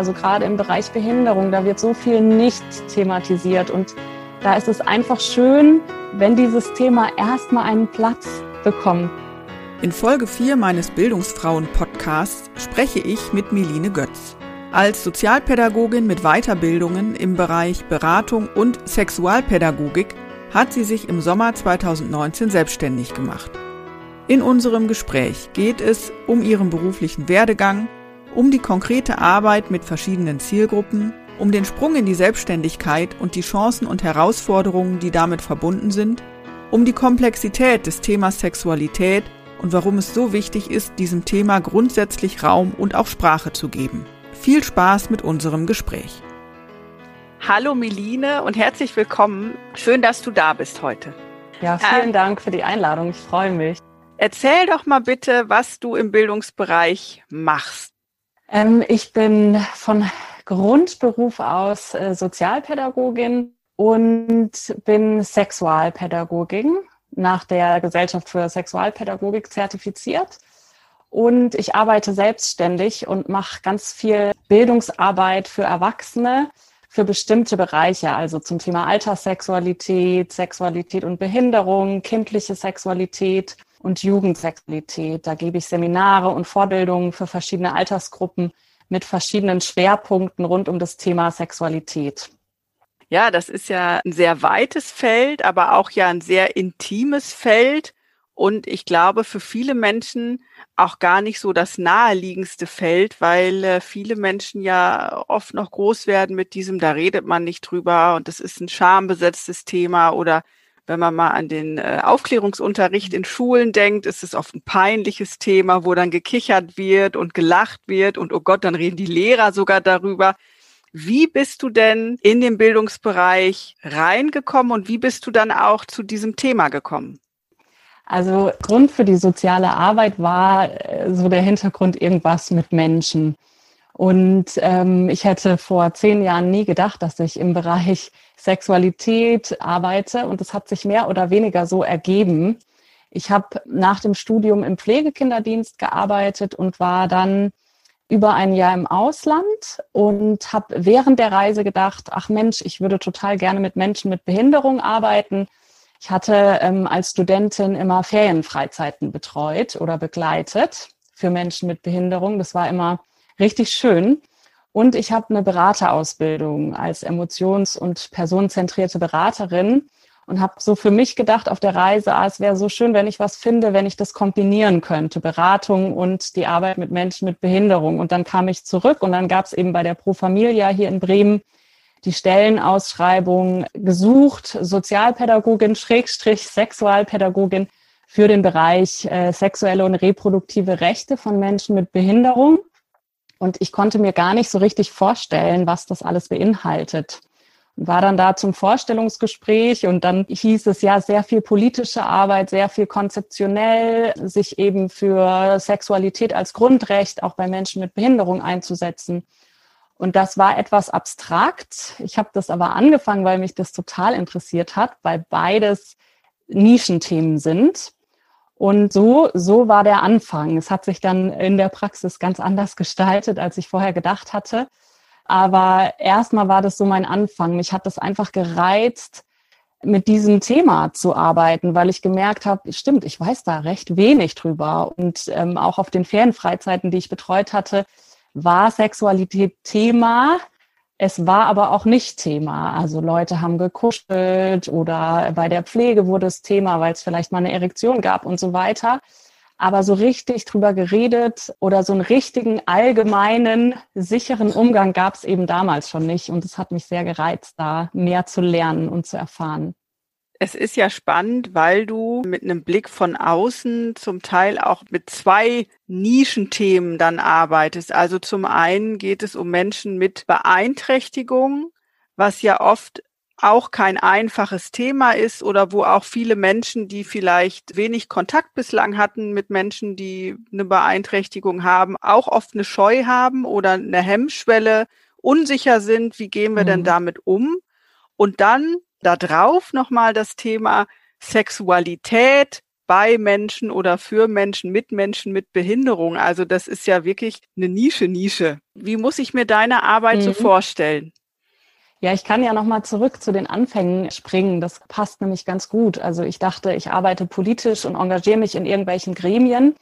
Also gerade im Bereich Behinderung, da wird so viel nicht thematisiert und da ist es einfach schön, wenn dieses Thema erstmal einen Platz bekommt. In Folge 4 meines Bildungsfrauen-Podcasts spreche ich mit Meline Götz. Als Sozialpädagogin mit Weiterbildungen im Bereich Beratung und Sexualpädagogik hat sie sich im Sommer 2019 selbstständig gemacht. In unserem Gespräch geht es um ihren beruflichen Werdegang, um die konkrete Arbeit mit verschiedenen Zielgruppen, um den Sprung in die Selbstständigkeit und die Chancen und Herausforderungen, die damit verbunden sind, um die Komplexität des Themas Sexualität und warum es so wichtig ist, diesem Thema grundsätzlich Raum und auch Sprache zu geben. Viel Spaß mit unserem Gespräch. Hallo Meline und herzlich willkommen. Schön, dass du da bist heute. Ja, vielen äh, Dank für die Einladung. Ich freue mich. Erzähl doch mal bitte, was du im Bildungsbereich machst. Ähm, ich bin von Grundberuf aus äh, Sozialpädagogin und bin Sexualpädagogin nach der Gesellschaft für Sexualpädagogik zertifiziert. Und ich arbeite selbstständig und mache ganz viel Bildungsarbeit für Erwachsene für bestimmte Bereiche, also zum Thema Alterssexualität, Sexualität und Behinderung, kindliche Sexualität und Jugendsexualität. Da gebe ich Seminare und Vorbildungen für verschiedene Altersgruppen mit verschiedenen Schwerpunkten rund um das Thema Sexualität. Ja, das ist ja ein sehr weites Feld, aber auch ja ein sehr intimes Feld. Und ich glaube, für viele Menschen auch gar nicht so das naheliegendste Feld, weil äh, viele Menschen ja oft noch groß werden mit diesem, da redet man nicht drüber und das ist ein schambesetztes Thema oder wenn man mal an den äh, Aufklärungsunterricht in Schulen denkt, ist es oft ein peinliches Thema, wo dann gekichert wird und gelacht wird und oh Gott, dann reden die Lehrer sogar darüber. Wie bist du denn in den Bildungsbereich reingekommen und wie bist du dann auch zu diesem Thema gekommen? Also Grund für die soziale Arbeit war äh, so der Hintergrund irgendwas mit Menschen. Und ähm, ich hätte vor zehn Jahren nie gedacht, dass ich im Bereich Sexualität arbeite. Und es hat sich mehr oder weniger so ergeben. Ich habe nach dem Studium im Pflegekinderdienst gearbeitet und war dann über ein Jahr im Ausland und habe während der Reise gedacht, ach Mensch, ich würde total gerne mit Menschen mit Behinderung arbeiten ich hatte ähm, als Studentin immer Ferienfreizeiten betreut oder begleitet für Menschen mit Behinderung. Das war immer richtig schön. Und ich habe eine Beraterausbildung als emotions- und personenzentrierte Beraterin und habe so für mich gedacht auf der Reise, ah, es wäre so schön, wenn ich was finde, wenn ich das kombinieren könnte, Beratung und die Arbeit mit Menschen mit Behinderung. Und dann kam ich zurück und dann gab es eben bei der Pro Familia hier in Bremen die Stellenausschreibung gesucht, Sozialpädagogin, Schrägstrich, Sexualpädagogin für den Bereich äh, sexuelle und reproduktive Rechte von Menschen mit Behinderung. Und ich konnte mir gar nicht so richtig vorstellen, was das alles beinhaltet. Und war dann da zum Vorstellungsgespräch und dann hieß es ja sehr viel politische Arbeit, sehr viel konzeptionell, sich eben für Sexualität als Grundrecht auch bei Menschen mit Behinderung einzusetzen. Und das war etwas abstrakt. Ich habe das aber angefangen, weil mich das total interessiert hat, weil beides Nischenthemen sind. Und so, so war der Anfang. Es hat sich dann in der Praxis ganz anders gestaltet, als ich vorher gedacht hatte. Aber erstmal war das so mein Anfang. Mich hat das einfach gereizt, mit diesem Thema zu arbeiten, weil ich gemerkt habe, stimmt, ich weiß da recht wenig drüber. Und ähm, auch auf den Ferienfreizeiten, die ich betreut hatte, war Sexualität Thema. Es war aber auch nicht Thema. Also Leute haben gekuschelt oder bei der Pflege wurde es Thema, weil es vielleicht mal eine Erektion gab und so weiter. Aber so richtig drüber geredet oder so einen richtigen allgemeinen, sicheren Umgang gab es eben damals schon nicht. Und es hat mich sehr gereizt, da mehr zu lernen und zu erfahren. Es ist ja spannend, weil du mit einem Blick von außen zum Teil auch mit zwei Nischenthemen dann arbeitest. Also zum einen geht es um Menschen mit Beeinträchtigung, was ja oft auch kein einfaches Thema ist oder wo auch viele Menschen, die vielleicht wenig Kontakt bislang hatten mit Menschen, die eine Beeinträchtigung haben, auch oft eine Scheu haben oder eine Hemmschwelle, unsicher sind, wie gehen wir mhm. denn damit um? Und dann da drauf nochmal das Thema Sexualität bei Menschen oder für Menschen, mit Menschen mit Behinderung. Also das ist ja wirklich eine Nische, Nische. Wie muss ich mir deine Arbeit mhm. so vorstellen? Ja, ich kann ja nochmal zurück zu den Anfängen springen. Das passt nämlich ganz gut. Also ich dachte, ich arbeite politisch und engagiere mich in irgendwelchen Gremien.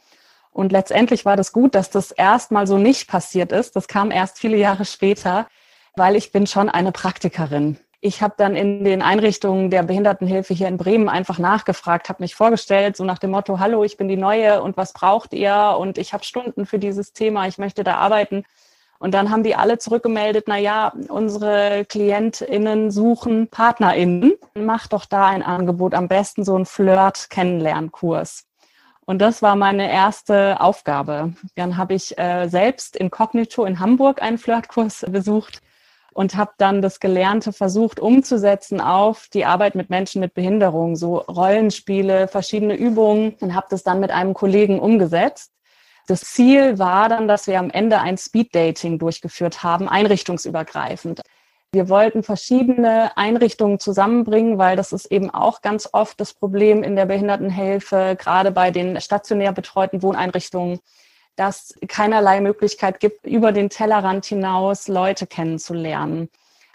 Und letztendlich war das gut, dass das erstmal so nicht passiert ist. Das kam erst viele Jahre später, weil ich bin schon eine Praktikerin. Ich habe dann in den Einrichtungen der Behindertenhilfe hier in Bremen einfach nachgefragt, habe mich vorgestellt, so nach dem Motto, hallo, ich bin die Neue und was braucht ihr? Und ich habe Stunden für dieses Thema, ich möchte da arbeiten. Und dann haben die alle zurückgemeldet, na ja, unsere KlientInnen suchen PartnerInnen. Mach doch da ein Angebot, am besten so ein Flirt-Kennenlernkurs. Und das war meine erste Aufgabe. Dann habe ich äh, selbst inkognito in Hamburg einen Flirtkurs besucht und habe dann das Gelernte versucht umzusetzen auf die Arbeit mit Menschen mit Behinderung, so Rollenspiele, verschiedene Übungen und habe das dann mit einem Kollegen umgesetzt. Das Ziel war dann, dass wir am Ende ein Speed-Dating durchgeführt haben, einrichtungsübergreifend. Wir wollten verschiedene Einrichtungen zusammenbringen, weil das ist eben auch ganz oft das Problem in der Behindertenhilfe, gerade bei den stationär betreuten Wohneinrichtungen, dass keinerlei Möglichkeit gibt, über den Tellerrand hinaus Leute kennenzulernen.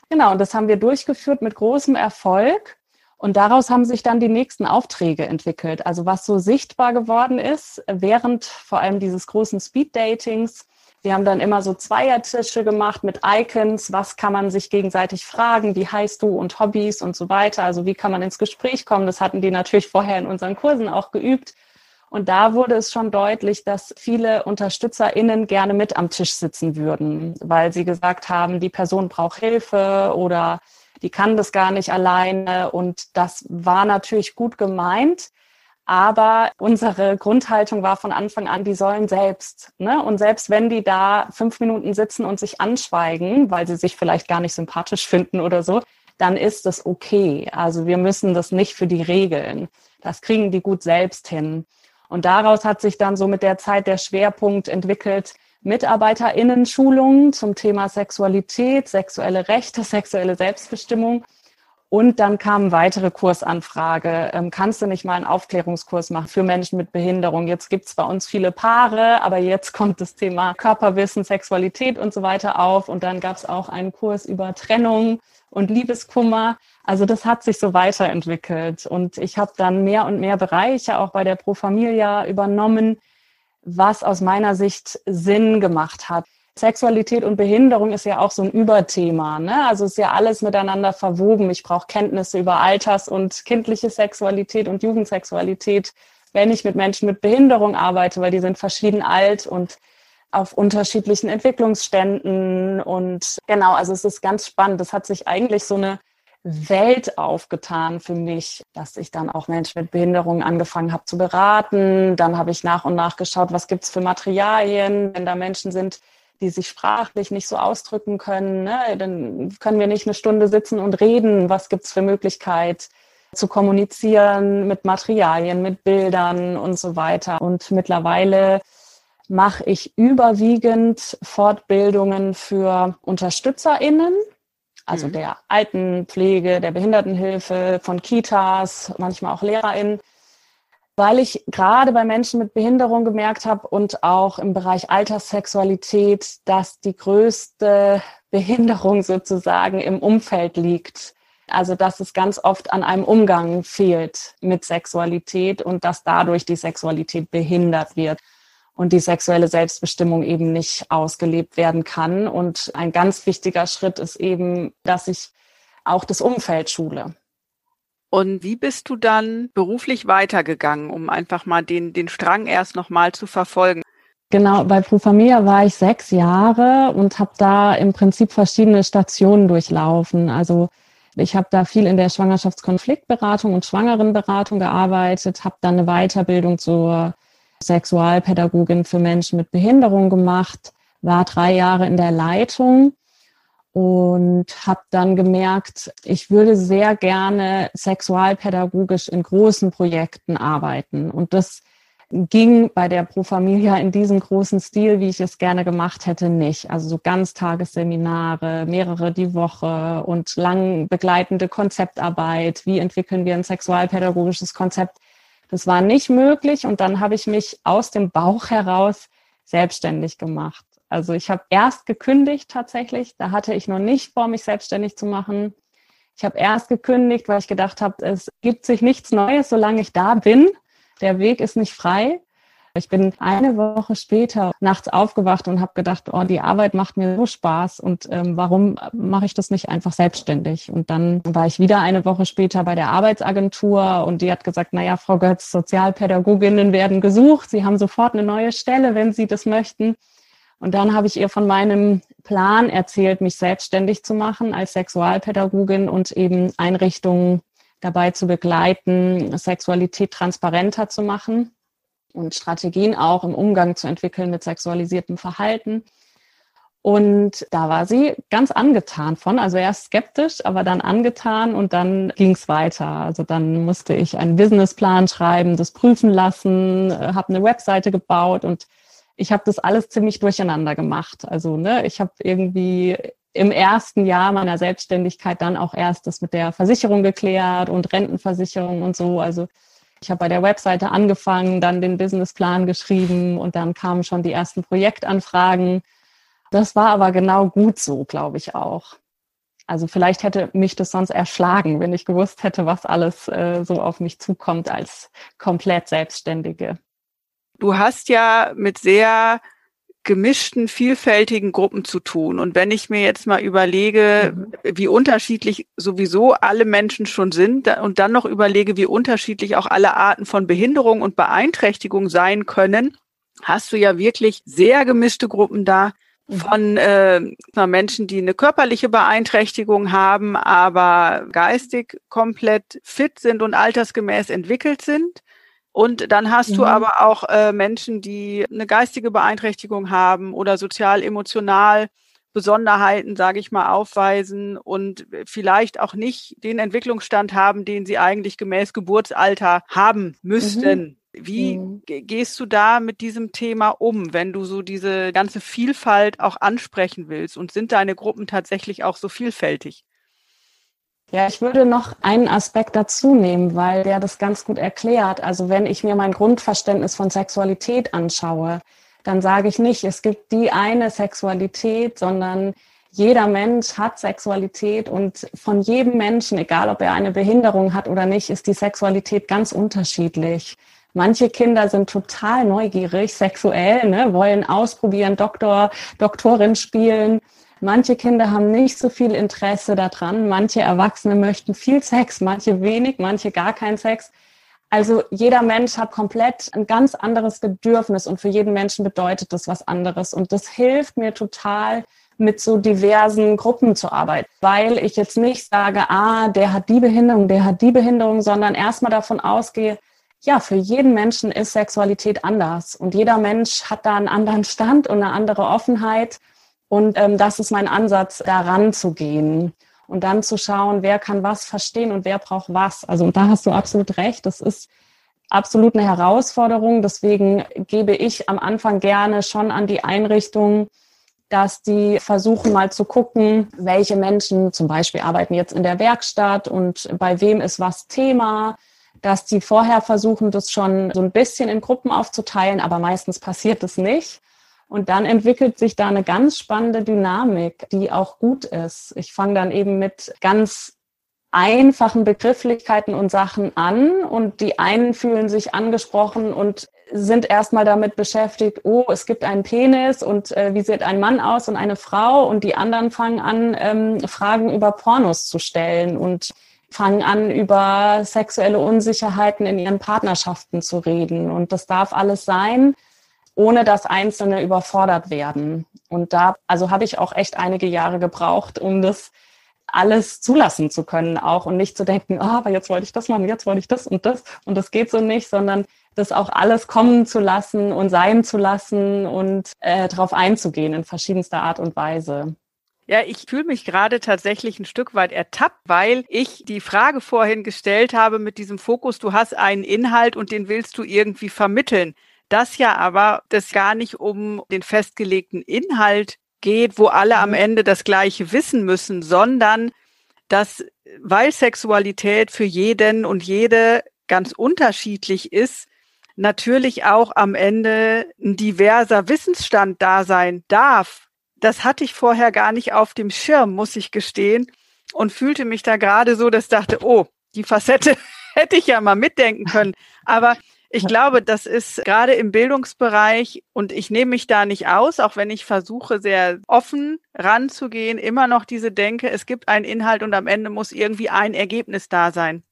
Genau, und das haben wir durchgeführt mit großem Erfolg. Und daraus haben sich dann die nächsten Aufträge entwickelt. Also was so sichtbar geworden ist, während vor allem dieses großen Speed-Datings, wir haben dann immer so Zweiertische gemacht mit Icons. Was kann man sich gegenseitig fragen? Wie heißt du und Hobbys und so weiter? Also wie kann man ins Gespräch kommen? Das hatten die natürlich vorher in unseren Kursen auch geübt. Und da wurde es schon deutlich, dass viele UnterstützerInnen gerne mit am Tisch sitzen würden, weil sie gesagt haben, die Person braucht Hilfe oder die kann das gar nicht alleine. Und das war natürlich gut gemeint. Aber unsere Grundhaltung war von Anfang an, die sollen selbst. Ne? Und selbst wenn die da fünf Minuten sitzen und sich anschweigen, weil sie sich vielleicht gar nicht sympathisch finden oder so, dann ist das okay. Also wir müssen das nicht für die regeln. Das kriegen die gut selbst hin. Und daraus hat sich dann so mit der Zeit der Schwerpunkt entwickelt, MitarbeiterInnen-Schulungen zum Thema Sexualität, sexuelle Rechte, sexuelle Selbstbestimmung. Und dann kam weitere Kursanfrage. Ähm, kannst du nicht mal einen Aufklärungskurs machen für Menschen mit Behinderung? Jetzt gibt es bei uns viele Paare, aber jetzt kommt das Thema Körperwissen, Sexualität und so weiter auf. Und dann gab es auch einen Kurs über Trennung und Liebeskummer. Also das hat sich so weiterentwickelt. Und ich habe dann mehr und mehr Bereiche auch bei der Pro Familia übernommen, was aus meiner Sicht Sinn gemacht hat. Sexualität und Behinderung ist ja auch so ein Überthema. Ne? Also ist ja alles miteinander verwoben. Ich brauche Kenntnisse über Alters- und kindliche Sexualität und Jugendsexualität, wenn ich mit Menschen mit Behinderung arbeite, weil die sind verschieden alt und auf unterschiedlichen Entwicklungsständen. Und genau, also es ist ganz spannend. Das hat sich eigentlich so eine Welt aufgetan für mich, dass ich dann auch Menschen mit Behinderungen angefangen habe zu beraten. Dann habe ich nach und nach geschaut, was gibt's für Materialien, wenn da Menschen sind, die sich sprachlich nicht so ausdrücken können. Ne? Dann können wir nicht eine Stunde sitzen und reden. Was gibt's für Möglichkeit zu kommunizieren mit Materialien, mit Bildern und so weiter. Und mittlerweile mache ich überwiegend Fortbildungen für UnterstützerInnen, also mhm. der Altenpflege, der Behindertenhilfe, von Kitas, manchmal auch LehrerInnen, weil ich gerade bei Menschen mit Behinderung gemerkt habe und auch im Bereich Alterssexualität, dass die größte Behinderung sozusagen im Umfeld liegt. Also dass es ganz oft an einem Umgang fehlt mit Sexualität und dass dadurch die Sexualität behindert wird und die sexuelle Selbstbestimmung eben nicht ausgelebt werden kann. Und ein ganz wichtiger Schritt ist eben, dass ich auch das Umfeld schule. Und wie bist du dann beruflich weitergegangen, um einfach mal den, den Strang erst nochmal zu verfolgen? Genau, bei Pro Familia war ich sechs Jahre und habe da im Prinzip verschiedene Stationen durchlaufen. Also ich habe da viel in der Schwangerschaftskonfliktberatung und Schwangerenberatung gearbeitet, habe dann eine Weiterbildung zur Sexualpädagogin für Menschen mit Behinderung gemacht, war drei Jahre in der Leitung und habe dann gemerkt, ich würde sehr gerne sexualpädagogisch in großen Projekten arbeiten. Und das ging bei der Pro Familia in diesem großen Stil, wie ich es gerne gemacht hätte, nicht. Also so Ganztagesseminare, mehrere die Woche und lang begleitende Konzeptarbeit. Wie entwickeln wir ein sexualpädagogisches Konzept? Das war nicht möglich. Und dann habe ich mich aus dem Bauch heraus selbstständig gemacht. Also ich habe erst gekündigt tatsächlich. Da hatte ich noch nicht vor, mich selbstständig zu machen. Ich habe erst gekündigt, weil ich gedacht habe, es gibt sich nichts Neues, solange ich da bin. Der Weg ist nicht frei. Ich bin eine Woche später nachts aufgewacht und habe gedacht, oh, die Arbeit macht mir so Spaß und ähm, warum mache ich das nicht einfach selbstständig? Und dann war ich wieder eine Woche später bei der Arbeitsagentur und die hat gesagt, naja, Frau Götz, Sozialpädagoginnen werden gesucht. Sie haben sofort eine neue Stelle, wenn Sie das möchten. Und dann habe ich ihr von meinem Plan erzählt, mich selbstständig zu machen als Sexualpädagogin und eben Einrichtungen dabei zu begleiten, Sexualität transparenter zu machen und Strategien auch im Umgang zu entwickeln mit sexualisiertem Verhalten. Und da war sie ganz angetan von, also erst skeptisch, aber dann angetan und dann ging es weiter. Also dann musste ich einen Businessplan schreiben, das prüfen lassen, äh, habe eine Webseite gebaut und ich habe das alles ziemlich durcheinander gemacht. Also ne, ich habe irgendwie im ersten Jahr meiner Selbstständigkeit dann auch erst das mit der Versicherung geklärt und Rentenversicherung und so. Also ich habe bei der Webseite angefangen, dann den Businessplan geschrieben und dann kamen schon die ersten Projektanfragen. Das war aber genau gut so, glaube ich auch. Also vielleicht hätte mich das sonst erschlagen, wenn ich gewusst hätte, was alles äh, so auf mich zukommt als komplett Selbstständige. Du hast ja mit sehr gemischten, vielfältigen Gruppen zu tun. Und wenn ich mir jetzt mal überlege, mhm. wie unterschiedlich sowieso alle Menschen schon sind und dann noch überlege, wie unterschiedlich auch alle Arten von Behinderung und Beeinträchtigung sein können, hast du ja wirklich sehr gemischte Gruppen da mhm. von äh, Menschen, die eine körperliche Beeinträchtigung haben, aber geistig komplett fit sind und altersgemäß entwickelt sind und dann hast mhm. du aber auch äh, Menschen, die eine geistige Beeinträchtigung haben oder sozial-emotional Besonderheiten, sage ich mal, aufweisen und vielleicht auch nicht den Entwicklungsstand haben, den sie eigentlich gemäß Geburtsalter haben müssten. Mhm. Wie mhm. gehst du da mit diesem Thema um, wenn du so diese ganze Vielfalt auch ansprechen willst? Und sind deine Gruppen tatsächlich auch so vielfältig? Ja, ich würde noch einen Aspekt dazu nehmen, weil der das ganz gut erklärt. Also wenn ich mir mein Grundverständnis von Sexualität anschaue, dann sage ich nicht, es gibt die eine Sexualität, sondern jeder Mensch hat Sexualität und von jedem Menschen, egal ob er eine Behinderung hat oder nicht, ist die Sexualität ganz unterschiedlich. Manche Kinder sind total neugierig, sexuell, ne, wollen ausprobieren, Doktor, Doktorin spielen. Manche Kinder haben nicht so viel Interesse daran. Manche Erwachsene möchten viel Sex, manche wenig, manche gar keinen Sex. Also jeder Mensch hat komplett ein ganz anderes Bedürfnis und für jeden Menschen bedeutet das was anderes. Und das hilft mir total, mit so diversen Gruppen zu arbeiten, weil ich jetzt nicht sage, ah, der hat die Behinderung, der hat die Behinderung, sondern erstmal davon ausgehe, ja, für jeden Menschen ist Sexualität anders und jeder Mensch hat da einen anderen Stand und eine andere Offenheit und ähm, das ist mein Ansatz, daran zu gehen und dann zu schauen, wer kann was verstehen und wer braucht was. Also da hast du absolut recht. Das ist absolut eine Herausforderung. Deswegen gebe ich am Anfang gerne schon an die Einrichtung, dass die versuchen mal zu gucken, welche Menschen zum Beispiel arbeiten jetzt in der Werkstatt und bei wem ist was Thema, dass die vorher versuchen, das schon so ein bisschen in Gruppen aufzuteilen, aber meistens passiert es nicht. Und dann entwickelt sich da eine ganz spannende Dynamik, die auch gut ist. Ich fange dann eben mit ganz einfachen Begrifflichkeiten und Sachen an und die einen fühlen sich angesprochen und sind erstmal damit beschäftigt, oh, es gibt einen Penis und äh, wie sieht ein Mann aus und eine Frau und die anderen fangen an, ähm, Fragen über Pornos zu stellen und fangen an, über sexuelle Unsicherheiten in ihren Partnerschaften zu reden. Und das darf alles sein ohne dass Einzelne überfordert werden. Und da, also habe ich auch echt einige Jahre gebraucht, um das alles zulassen zu können auch und nicht zu denken, oh, aber jetzt wollte ich das machen, jetzt wollte ich das und das und das geht so nicht, sondern das auch alles kommen zu lassen und sein zu lassen und äh, darauf einzugehen in verschiedenster Art und Weise. Ja, ich fühle mich gerade tatsächlich ein Stück weit ertappt, weil ich die Frage vorhin gestellt habe mit diesem Fokus, du hast einen Inhalt und den willst du irgendwie vermitteln. Das ja aber, das gar nicht um den festgelegten Inhalt geht, wo alle am mhm. Ende das Gleiche wissen müssen, sondern dass, weil Sexualität für jeden und jede ganz unterschiedlich ist, natürlich auch am Ende ein diverser Wissensstand da sein darf das hatte ich vorher gar nicht auf dem Schirm, muss ich gestehen. Und fühlte mich da gerade so, dass ich dachte, oh, die Facette hätte ich ja mal mitdenken können. Aber ich glaube, das ist gerade im Bildungsbereich und ich nehme mich da nicht aus, auch wenn ich versuche, sehr offen ranzugehen, immer noch diese Denke, es gibt einen Inhalt und am Ende muss irgendwie ein Ergebnis da sein.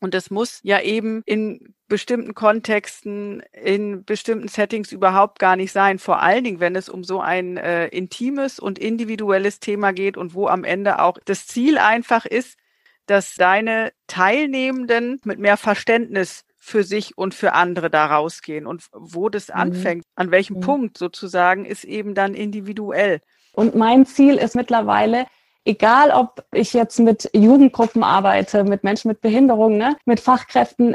Und es muss ja eben in bestimmten Kontexten, in bestimmten Settings überhaupt gar nicht sein. Vor allen Dingen, wenn es um so ein äh, intimes und individuelles Thema geht und wo am Ende auch das Ziel einfach ist, dass deine Teilnehmenden mit mehr Verständnis für sich und für andere da rausgehen. Und wo das mhm. anfängt, an welchem mhm. Punkt sozusagen, ist eben dann individuell. Und mein Ziel ist mittlerweile, egal ob ich jetzt mit Jugendgruppen arbeite, mit Menschen mit Behinderungen, ne, mit Fachkräften,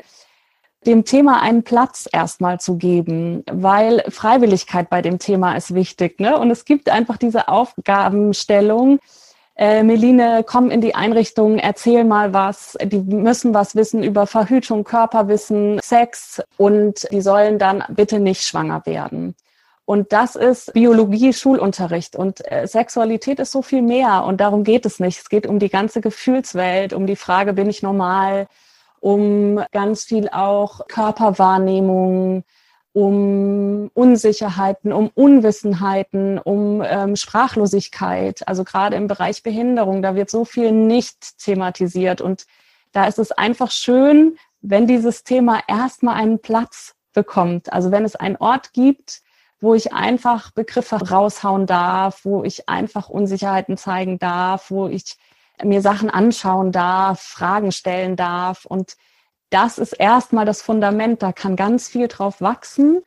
dem Thema einen Platz erstmal zu geben, weil Freiwilligkeit bei dem Thema ist wichtig. Ne? Und es gibt einfach diese Aufgabenstellung, äh, Meline, komm in die Einrichtung, erzähl mal was. Die müssen was wissen über Verhütung, Körperwissen, Sex und die sollen dann bitte nicht schwanger werden. Und das ist Biologie, Schulunterricht. Und äh, Sexualität ist so viel mehr. Und darum geht es nicht. Es geht um die ganze Gefühlswelt, um die Frage, bin ich normal, um ganz viel auch Körperwahrnehmung, um Unsicherheiten, um Unwissenheiten, um ähm, Sprachlosigkeit. Also gerade im Bereich Behinderung, da wird so viel nicht thematisiert. Und da ist es einfach schön, wenn dieses Thema erstmal einen Platz bekommt. Also wenn es einen Ort gibt, wo ich einfach Begriffe raushauen darf, wo ich einfach Unsicherheiten zeigen darf, wo ich mir Sachen anschauen darf, Fragen stellen darf. Und das ist erstmal das Fundament, da kann ganz viel drauf wachsen.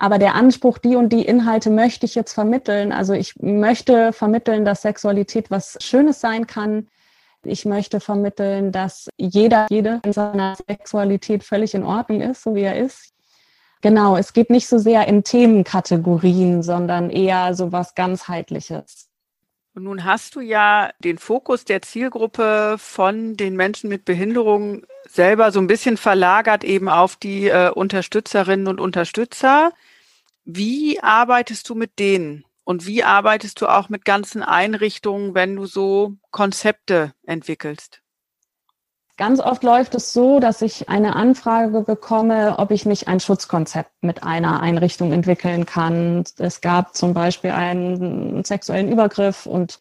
Aber der Anspruch, die und die Inhalte möchte ich jetzt vermitteln. Also ich möchte vermitteln, dass Sexualität was Schönes sein kann. Ich möchte vermitteln, dass jeder, jede in seiner Sexualität völlig in Ordnung ist, so wie er ist. Genau, es geht nicht so sehr in Themenkategorien, sondern eher so was ganzheitliches. Und nun hast du ja den Fokus der Zielgruppe von den Menschen mit Behinderung selber so ein bisschen verlagert eben auf die äh, Unterstützerinnen und Unterstützer. Wie arbeitest du mit denen? Und wie arbeitest du auch mit ganzen Einrichtungen, wenn du so Konzepte entwickelst? Ganz oft läuft es so, dass ich eine Anfrage bekomme, ob ich nicht ein Schutzkonzept mit einer Einrichtung entwickeln kann. Es gab zum Beispiel einen sexuellen Übergriff und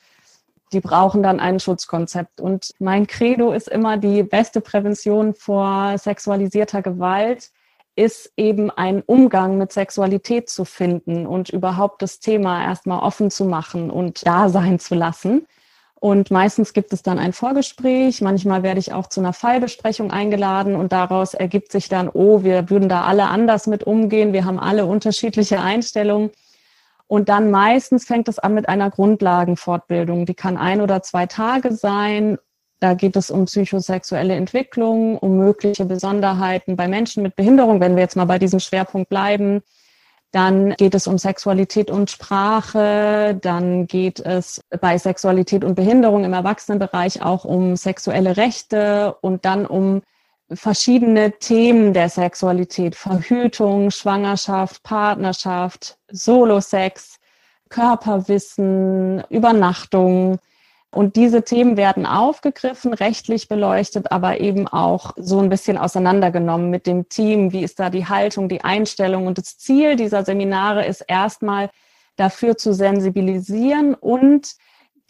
die brauchen dann ein Schutzkonzept. Und mein Credo ist immer, die beste Prävention vor sexualisierter Gewalt ist eben ein Umgang mit Sexualität zu finden und überhaupt das Thema erstmal offen zu machen und da sein zu lassen. Und meistens gibt es dann ein Vorgespräch. Manchmal werde ich auch zu einer Fallbesprechung eingeladen und daraus ergibt sich dann, oh, wir würden da alle anders mit umgehen. Wir haben alle unterschiedliche Einstellungen. Und dann meistens fängt es an mit einer Grundlagenfortbildung. Die kann ein oder zwei Tage sein. Da geht es um psychosexuelle Entwicklung, um mögliche Besonderheiten bei Menschen mit Behinderung, wenn wir jetzt mal bei diesem Schwerpunkt bleiben dann geht es um Sexualität und Sprache. Dann geht es bei Sexualität und Behinderung im Erwachsenenbereich auch um sexuelle Rechte und dann um verschiedene Themen der Sexualität. Verhütung, Schwangerschaft, Partnerschaft, Solosex, Körperwissen, Übernachtung. Und diese Themen werden aufgegriffen, rechtlich beleuchtet, aber eben auch so ein bisschen auseinandergenommen mit dem Team. Wie ist da die Haltung, die Einstellung? Und das Ziel dieser Seminare ist erstmal dafür zu sensibilisieren und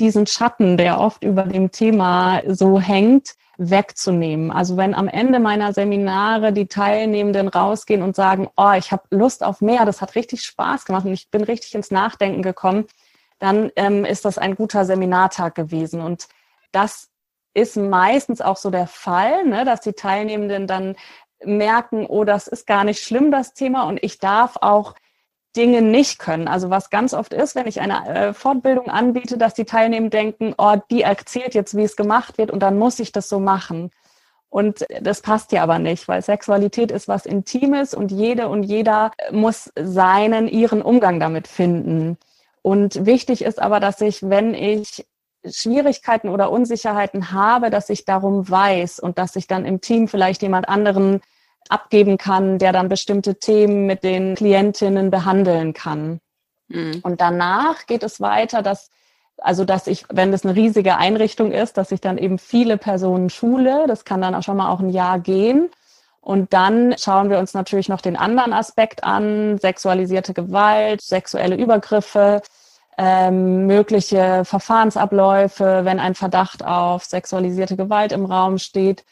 diesen Schatten, der oft über dem Thema so hängt, wegzunehmen. Also wenn am Ende meiner Seminare die Teilnehmenden rausgehen und sagen, oh, ich habe Lust auf mehr, das hat richtig Spaß gemacht und ich bin richtig ins Nachdenken gekommen, dann ähm, ist das ein guter Seminartag gewesen. Und das ist meistens auch so der Fall, ne, dass die Teilnehmenden dann merken, oh, das ist gar nicht schlimm, das Thema, und ich darf auch Dinge nicht können. Also was ganz oft ist, wenn ich eine äh, Fortbildung anbiete, dass die Teilnehmer denken, oh, die erzählt jetzt, wie es gemacht wird und dann muss ich das so machen. Und das passt ja aber nicht, weil Sexualität ist was Intimes und jede und jeder muss seinen, ihren Umgang damit finden. Und wichtig ist aber, dass ich, wenn ich Schwierigkeiten oder Unsicherheiten habe, dass ich darum weiß und dass ich dann im Team vielleicht jemand anderen abgeben kann, der dann bestimmte Themen mit den Klientinnen behandeln kann. Mhm. Und danach geht es weiter, dass also dass ich, wenn das eine riesige Einrichtung ist, dass ich dann eben viele Personen schule. Das kann dann auch schon mal auch ein Jahr gehen. Und dann schauen wir uns natürlich noch den anderen Aspekt an, sexualisierte Gewalt, sexuelle Übergriffe, ähm, mögliche Verfahrensabläufe, wenn ein Verdacht auf sexualisierte Gewalt im Raum steht.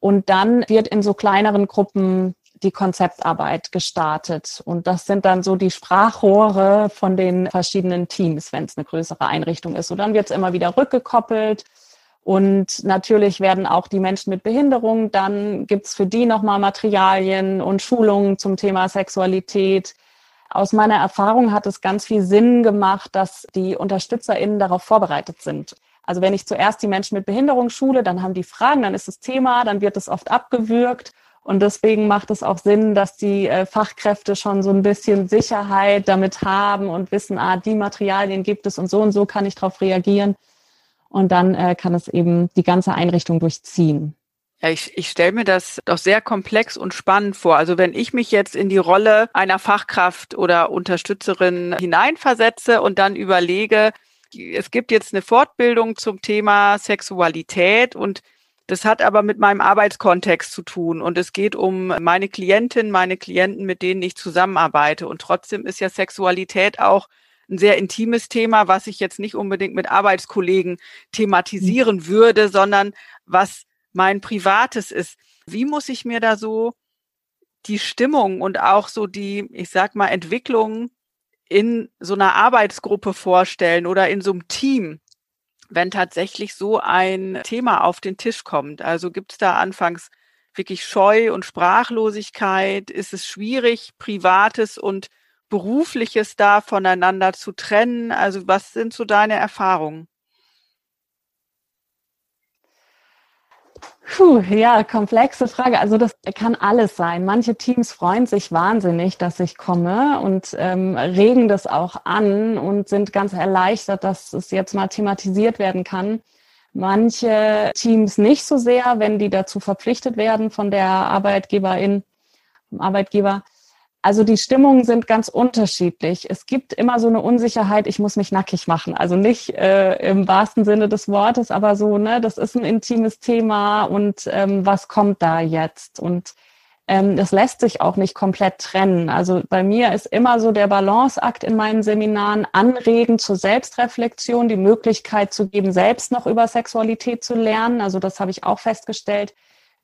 Und dann wird in so kleineren Gruppen die Konzeptarbeit gestartet. Und das sind dann so die Sprachrohre von den verschiedenen Teams, wenn es eine größere Einrichtung ist. Und dann wird es immer wieder rückgekoppelt. Und natürlich werden auch die Menschen mit Behinderung, dann gibt es für die nochmal Materialien und Schulungen zum Thema Sexualität. Aus meiner Erfahrung hat es ganz viel Sinn gemacht, dass die UnterstützerInnen darauf vorbereitet sind. Also wenn ich zuerst die Menschen mit Behinderung schule, dann haben die Fragen, dann ist das Thema, dann wird es oft abgewürgt und deswegen macht es auch Sinn, dass die äh, Fachkräfte schon so ein bisschen Sicherheit damit haben und wissen, ah, die Materialien gibt es und so und so kann ich darauf reagieren. Und dann äh, kann es eben die ganze Einrichtung durchziehen. Ja, ich, ich stelle mir das doch sehr komplex und spannend vor. Also wenn ich mich jetzt in die Rolle einer Fachkraft oder Unterstützerin hineinversetze und dann überlege, es gibt jetzt eine Fortbildung zum Thema Sexualität und das hat aber mit meinem Arbeitskontext zu tun und es geht um meine Klientin, meine Klienten, mit denen ich zusammenarbeite. Und trotzdem ist ja Sexualität auch ein sehr intimes Thema, was ich jetzt nicht unbedingt mit Arbeitskollegen thematisieren mhm. würde, sondern was mein Privates ist. Wie muss ich mir da so die Stimmung und auch so die, ich sag mal, Entwicklung in so einer Arbeitsgruppe vorstellen oder in so einem Team? wenn tatsächlich so ein Thema auf den Tisch kommt? Also gibt es da anfangs wirklich Scheu und Sprachlosigkeit? Ist es schwierig, Privates und Berufliches da voneinander zu trennen? Also was sind so deine Erfahrungen? Puh, ja, komplexe Frage. Also das kann alles sein. Manche Teams freuen sich wahnsinnig, dass ich komme und ähm, regen das auch an und sind ganz erleichtert, dass es jetzt mal thematisiert werden kann. Manche Teams nicht so sehr, wenn die dazu verpflichtet werden von der Arbeitgeberin, vom Arbeitgeber. Also die Stimmungen sind ganz unterschiedlich. Es gibt immer so eine Unsicherheit, ich muss mich nackig machen. Also nicht äh, im wahrsten Sinne des Wortes, aber so, ne, das ist ein intimes Thema und ähm, was kommt da jetzt? Und ähm, das lässt sich auch nicht komplett trennen. Also bei mir ist immer so der Balanceakt in meinen Seminaren anregen zur Selbstreflexion, die Möglichkeit zu geben, selbst noch über Sexualität zu lernen. Also das habe ich auch festgestellt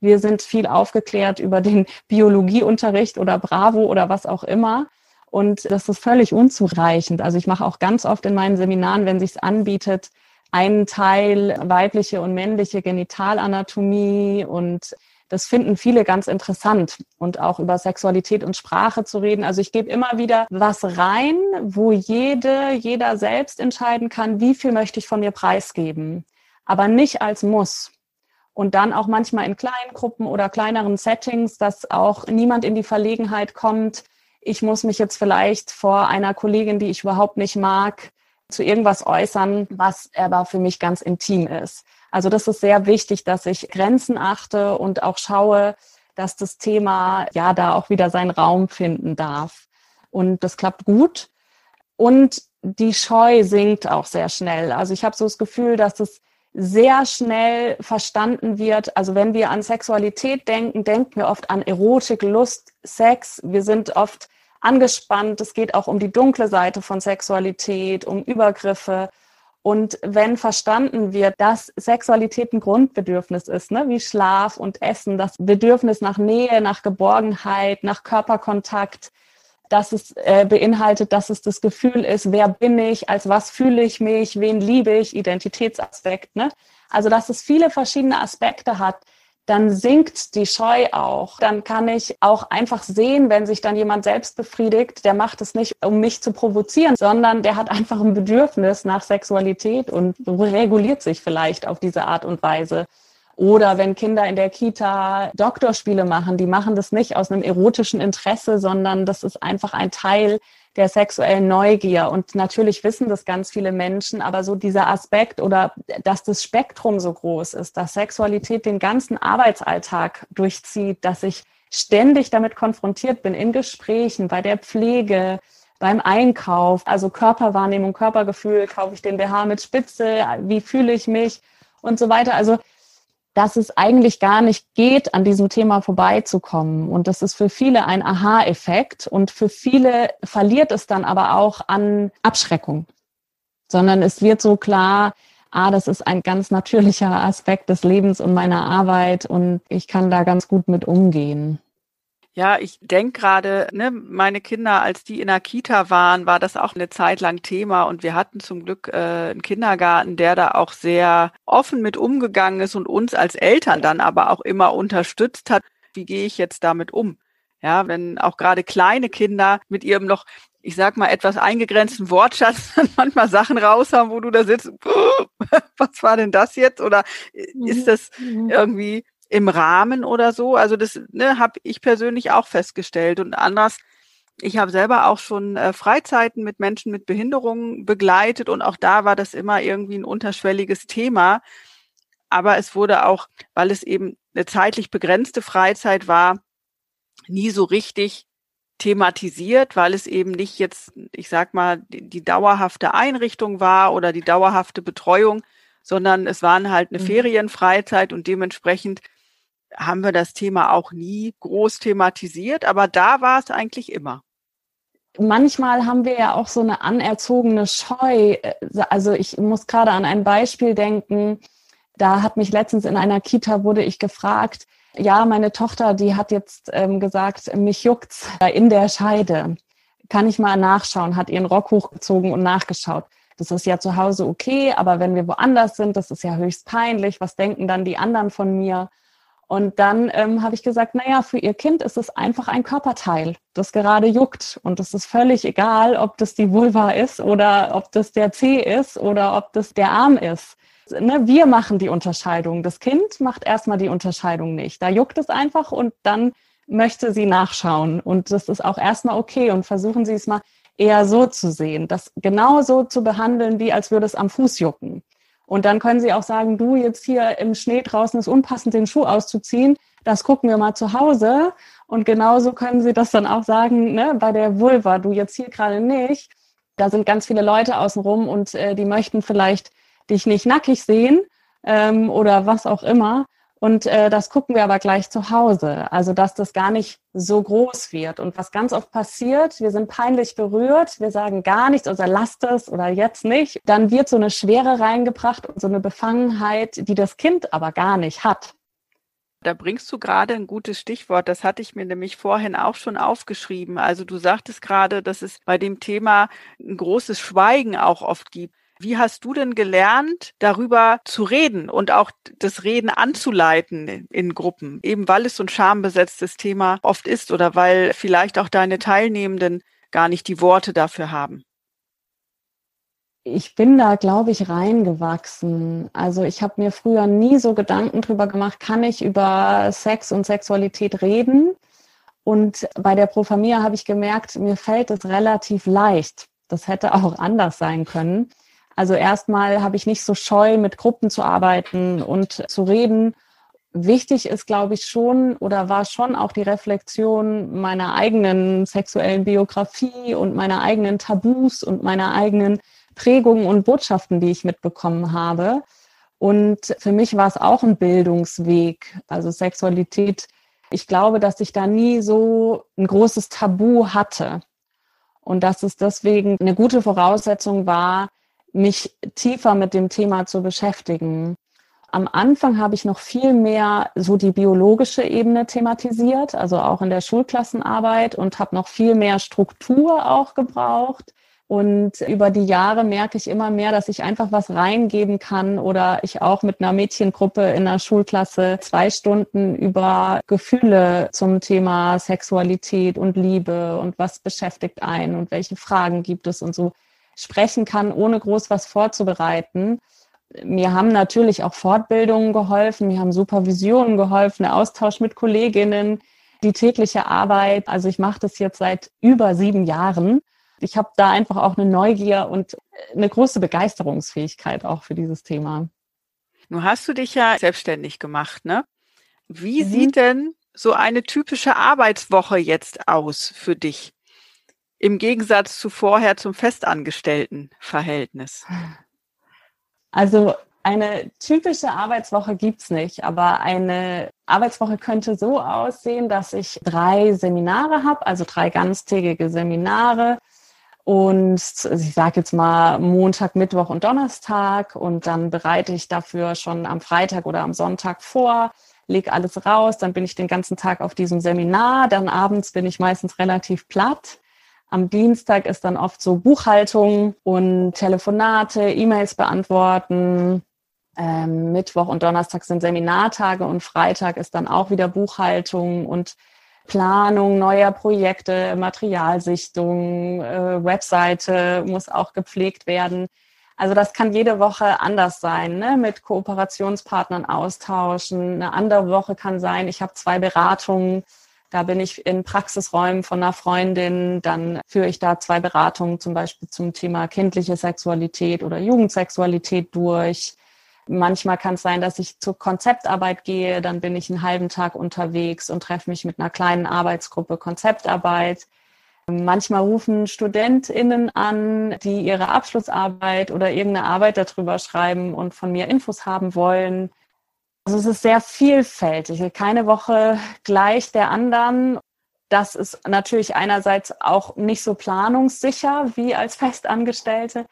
wir sind viel aufgeklärt über den Biologieunterricht oder Bravo oder was auch immer. Und das ist völlig unzureichend. Also ich mache auch ganz oft in meinen Seminaren, wenn sich anbietet, einen Teil weibliche und männliche Genitalanatomie und das finden viele ganz interessant und auch über Sexualität und Sprache zu reden. Also ich gebe immer wieder was rein, wo jede, jeder selbst entscheiden kann, wie viel möchte ich von mir preisgeben, aber nicht als Muss und dann auch manchmal in kleinen Gruppen oder kleineren Settings, dass auch niemand in die Verlegenheit kommt, ich muss mich jetzt vielleicht vor einer Kollegin, die ich überhaupt nicht mag, zu irgendwas äußern, was aber für mich ganz intim ist. Also das ist sehr wichtig, dass ich Grenzen achte und auch schaue, dass das Thema ja da auch wieder seinen Raum finden darf. Und das klappt gut. Und die Scheu sinkt auch sehr schnell. Also ich habe so das Gefühl, dass es sehr schnell verstanden wird. Also wenn wir an Sexualität denken, denken wir oft an Erotik, Lust, Sex. Wir sind oft angespannt. Es geht auch um die dunkle Seite von Sexualität, um Übergriffe. Und wenn verstanden wird, dass Sexualität ein Grundbedürfnis ist, ne, wie Schlaf und Essen, das Bedürfnis nach Nähe, nach Geborgenheit, nach Körperkontakt, dass es äh, beinhaltet, dass es das Gefühl ist, wer bin ich, als was fühle ich mich, wen liebe ich, Identitätsaspekt. Ne? Also dass es viele verschiedene Aspekte hat, dann sinkt die Scheu auch. Dann kann ich auch einfach sehen, wenn sich dann jemand selbst befriedigt, der macht es nicht, um mich zu provozieren, sondern der hat einfach ein Bedürfnis nach Sexualität und reguliert sich vielleicht auf diese Art und Weise. Oder wenn Kinder in der Kita Doktorspiele machen, die machen das nicht aus einem erotischen Interesse, sondern das ist einfach ein Teil der sexuellen Neugier. Und natürlich wissen das ganz viele Menschen, aber so dieser Aspekt oder dass das Spektrum so groß ist, dass Sexualität den ganzen Arbeitsalltag durchzieht, dass ich ständig damit konfrontiert bin in Gesprächen, bei der Pflege, beim Einkauf, also Körperwahrnehmung, Körpergefühl, kaufe ich den BH mit Spitze, wie fühle ich mich und so weiter. Also dass es eigentlich gar nicht geht, an diesem Thema vorbeizukommen. Und das ist für viele ein Aha-Effekt. Und für viele verliert es dann aber auch an Abschreckung, sondern es wird so klar, ah, das ist ein ganz natürlicher Aspekt des Lebens und meiner Arbeit und ich kann da ganz gut mit umgehen. Ja, ich denke gerade, ne, meine Kinder, als die in der Kita waren, war das auch eine Zeit lang Thema und wir hatten zum Glück äh, einen Kindergarten, der da auch sehr offen mit umgegangen ist und uns als Eltern dann aber auch immer unterstützt hat. Wie gehe ich jetzt damit um? Ja, wenn auch gerade kleine Kinder mit ihrem noch, ich sag mal, etwas eingegrenzten Wortschatz manchmal Sachen raus haben, wo du da sitzt, was war denn das jetzt? Oder ist mhm. das mhm. irgendwie im Rahmen oder so. Also das ne, habe ich persönlich auch festgestellt. Und anders, ich habe selber auch schon äh, Freizeiten mit Menschen mit Behinderungen begleitet und auch da war das immer irgendwie ein unterschwelliges Thema. Aber es wurde auch, weil es eben eine zeitlich begrenzte Freizeit war, nie so richtig thematisiert, weil es eben nicht jetzt, ich sag mal, die, die dauerhafte Einrichtung war oder die dauerhafte Betreuung, sondern es waren halt eine mhm. Ferienfreizeit und dementsprechend haben wir das Thema auch nie groß thematisiert, aber da war es eigentlich immer. Manchmal haben wir ja auch so eine anerzogene Scheu. Also ich muss gerade an ein Beispiel denken. Da hat mich letztens in einer Kita wurde ich gefragt, ja, meine Tochter, die hat jetzt ähm, gesagt, mich juckt's in der Scheide. Kann ich mal nachschauen? Hat ihren Rock hochgezogen und nachgeschaut. Das ist ja zu Hause okay, aber wenn wir woanders sind, das ist ja höchst peinlich. Was denken dann die anderen von mir? Und dann ähm, habe ich gesagt, naja, für ihr Kind ist es einfach ein Körperteil, das gerade juckt. Und es ist völlig egal, ob das die Vulva ist oder ob das der Zeh ist oder ob das der Arm ist. Ne, wir machen die Unterscheidung. Das Kind macht erstmal die Unterscheidung nicht. Da juckt es einfach und dann möchte sie nachschauen. Und das ist auch erstmal okay. Und versuchen Sie es mal eher so zu sehen, das genauso zu behandeln, wie als würde es am Fuß jucken. Und dann können Sie auch sagen, du jetzt hier im Schnee draußen ist unpassend, den Schuh auszuziehen. Das gucken wir mal zu Hause. Und genauso können Sie das dann auch sagen, ne, bei der Vulva, du jetzt hier gerade nicht. Da sind ganz viele Leute außenrum und äh, die möchten vielleicht dich nicht nackig sehen ähm, oder was auch immer. Und äh, das gucken wir aber gleich zu Hause. Also, dass das gar nicht so groß wird. Und was ganz oft passiert, wir sind peinlich berührt, wir sagen gar nichts oder lasst es oder jetzt nicht. Dann wird so eine Schwere reingebracht und so eine Befangenheit, die das Kind aber gar nicht hat. Da bringst du gerade ein gutes Stichwort. Das hatte ich mir nämlich vorhin auch schon aufgeschrieben. Also du sagtest gerade, dass es bei dem Thema ein großes Schweigen auch oft gibt. Wie hast du denn gelernt, darüber zu reden und auch das Reden anzuleiten in Gruppen? Eben weil es so ein schambesetztes Thema oft ist oder weil vielleicht auch deine Teilnehmenden gar nicht die Worte dafür haben. Ich bin da, glaube ich, reingewachsen. Also ich habe mir früher nie so Gedanken drüber gemacht, kann ich über Sex und Sexualität reden? Und bei der Pro Familia habe ich gemerkt, mir fällt es relativ leicht. Das hätte auch anders sein können. Also erstmal habe ich nicht so scheu, mit Gruppen zu arbeiten und zu reden. Wichtig ist, glaube ich, schon oder war schon auch die Reflexion meiner eigenen sexuellen Biografie und meiner eigenen Tabus und meiner eigenen Prägungen und Botschaften, die ich mitbekommen habe. Und für mich war es auch ein Bildungsweg. Also Sexualität, ich glaube, dass ich da nie so ein großes Tabu hatte. Und dass es deswegen eine gute Voraussetzung war, mich tiefer mit dem Thema zu beschäftigen. Am Anfang habe ich noch viel mehr so die biologische Ebene thematisiert, also auch in der Schulklassenarbeit und habe noch viel mehr Struktur auch gebraucht, Und über die Jahre merke ich immer mehr, dass ich einfach was reingeben kann oder ich auch mit einer Mädchengruppe in einer Schulklasse zwei Stunden über Gefühle zum Thema Sexualität und Liebe und was beschäftigt einen und welche Fragen gibt es und so sprechen kann, ohne groß was vorzubereiten. Mir haben natürlich auch Fortbildungen geholfen, mir haben Supervisionen geholfen, der Austausch mit Kolleginnen, die tägliche Arbeit. Also ich mache das jetzt seit über sieben Jahren ich habe da einfach auch eine Neugier und eine große Begeisterungsfähigkeit auch für dieses Thema. Nun hast du dich ja selbstständig gemacht, ne? Wie mhm. sieht denn so eine typische Arbeitswoche jetzt aus für dich? Im Gegensatz zu vorher zum Festangestelltenverhältnis. Also eine typische Arbeitswoche gibt's nicht, aber eine Arbeitswoche könnte so aussehen, dass ich drei Seminare habe, also drei ganztägige Seminare und ich sage jetzt mal Montag, Mittwoch und Donnerstag und dann bereite ich dafür schon am Freitag oder am Sonntag vor, lege alles raus, dann bin ich den ganzen Tag auf diesem Seminar, dann abends bin ich meistens relativ platt. Am Dienstag ist dann oft so Buchhaltung und Telefonate, E-Mails beantworten. Ähm, Mittwoch und Donnerstag sind Seminartage und Freitag ist dann auch wieder Buchhaltung und Planung neuer Projekte, Materialsichtung, äh, Webseite muss auch gepflegt werden. Also das kann jede Woche anders sein, ne? mit Kooperationspartnern austauschen. Eine andere Woche kann sein, ich habe zwei Beratungen, da bin ich in Praxisräumen von einer Freundin, dann führe ich da zwei Beratungen zum Beispiel zum Thema kindliche Sexualität oder Jugendsexualität durch. Manchmal kann es sein, dass ich zur Konzeptarbeit gehe, dann bin ich einen halben Tag unterwegs und treffe mich mit einer kleinen Arbeitsgruppe Konzeptarbeit. Manchmal rufen StudentInnen an, die ihre Abschlussarbeit oder irgendeine Arbeit darüber schreiben und von mir Infos haben wollen. Also es ist sehr vielfältig. Keine Woche gleich der anderen. Das ist natürlich einerseits auch nicht so planungssicher wie als Festangestellte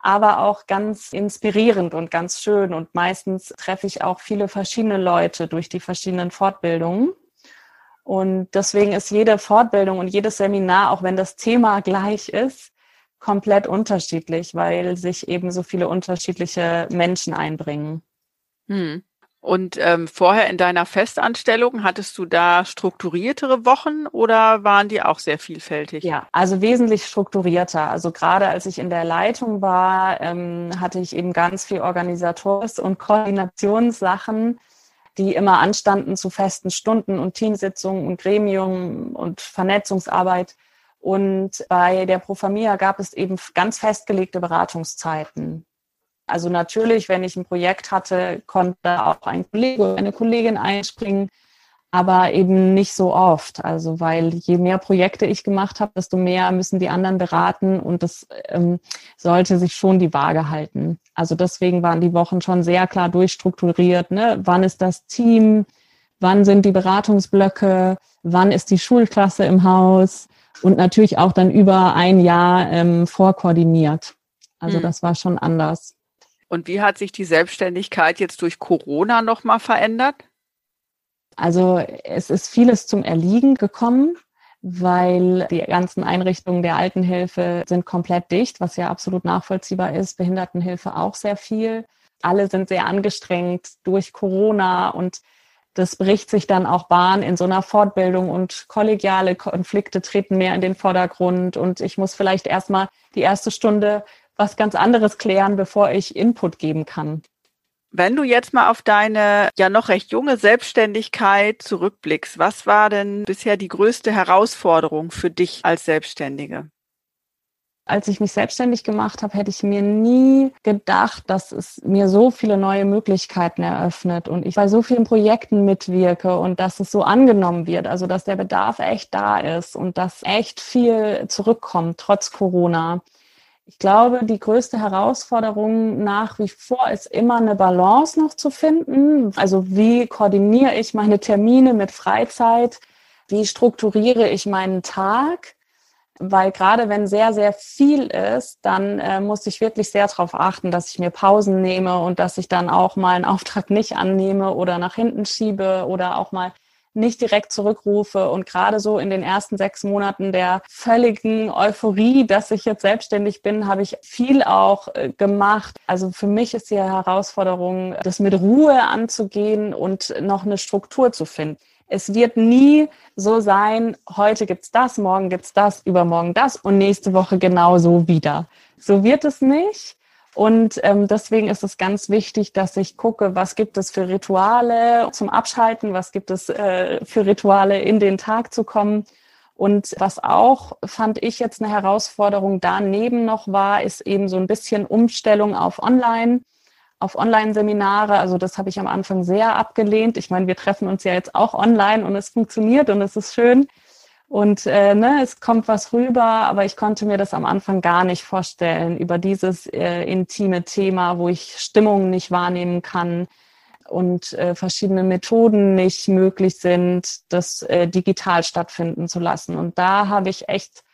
aber auch ganz inspirierend und ganz schön. Und meistens treffe ich auch viele verschiedene Leute durch die verschiedenen Fortbildungen. Und deswegen ist jede Fortbildung und jedes Seminar, auch wenn das Thema gleich ist, komplett unterschiedlich, weil sich eben so viele unterschiedliche Menschen einbringen. Hm. Und ähm, vorher in deiner Festanstellung, hattest du da strukturiertere Wochen oder waren die auch sehr vielfältig? Ja, also wesentlich strukturierter. Also gerade als ich in der Leitung war, ähm, hatte ich eben ganz viel Organisators- und Koordinationssachen, die immer anstanden zu festen Stunden und Teamsitzungen und Gremium und Vernetzungsarbeit. Und bei der Pro Familia gab es eben ganz festgelegte Beratungszeiten. Also natürlich, wenn ich ein Projekt hatte, konnte auch ein Kollege oder eine Kollegin einspringen, aber eben nicht so oft. Also weil je mehr Projekte ich gemacht habe, desto mehr müssen die anderen beraten und das ähm, sollte sich schon die Waage halten. Also deswegen waren die Wochen schon sehr klar durchstrukturiert. Ne? Wann ist das Team? Wann sind die Beratungsblöcke? Wann ist die Schulklasse im Haus? Und natürlich auch dann über ein Jahr ähm, vorkoordiniert. Also mhm. das war schon anders. Und wie hat sich die Selbstständigkeit jetzt durch Corona nochmal verändert? Also es ist vieles zum Erliegen gekommen, weil die ganzen Einrichtungen der Altenhilfe sind komplett dicht, was ja absolut nachvollziehbar ist. Behindertenhilfe auch sehr viel. Alle sind sehr angestrengt durch Corona und das bricht sich dann auch Bahn in so einer Fortbildung und kollegiale Konflikte treten mehr in den Vordergrund und ich muss vielleicht erstmal die erste Stunde was ganz anderes klären, bevor ich Input geben kann. Wenn du jetzt mal auf deine ja noch recht junge Selbstständigkeit zurückblickst, was war denn bisher die größte Herausforderung für dich als Selbstständige? Als ich mich selbstständig gemacht habe, hätte ich mir nie gedacht, dass es mir so viele neue Möglichkeiten eröffnet und ich bei so vielen Projekten mitwirke und dass es so angenommen wird, also dass der Bedarf echt da ist und dass echt viel zurückkommt, trotz Corona. Ich glaube, die größte Herausforderung nach wie vor ist immer eine Balance noch zu finden. Also wie koordiniere ich meine Termine mit Freizeit? Wie strukturiere ich meinen Tag? Weil gerade wenn sehr, sehr viel ist, dann äh, muss ich wirklich sehr darauf achten, dass ich mir Pausen nehme und dass ich dann auch mal einen Auftrag nicht annehme oder nach hinten schiebe oder auch mal nicht direkt zurückrufe. Und gerade so in den ersten sechs Monaten der völligen Euphorie, dass ich jetzt selbstständig bin, habe ich viel auch äh, gemacht. Also für mich ist die Herausforderung, das mit Ruhe anzugehen und noch eine Struktur zu finden. Es wird nie so sein, heute gibt's das, morgen gibt's das, übermorgen das und nächste Woche genauso wieder. So wird es nicht. Und ähm, deswegen ist es ganz wichtig, dass ich gucke, was gibt es für Rituale zum Abschalten, was gibt es äh, für Rituale in den Tag zu kommen. Und was auch, fand ich jetzt eine Herausforderung daneben noch war, ist eben so ein bisschen Umstellung auf Online, auf Online-Seminare. Also das habe ich am Anfang sehr abgelehnt. Ich meine, wir treffen uns ja jetzt auch online und es funktioniert und es ist schön. Und äh, ne, es kommt was rüber, aber ich konnte mir das am Anfang gar nicht vorstellen über dieses äh, intime Thema, wo ich Stimmungen nicht wahrnehmen kann und äh, verschiedene Methoden nicht möglich sind, das äh, digital stattfinden zu lassen. Und da habe ich echt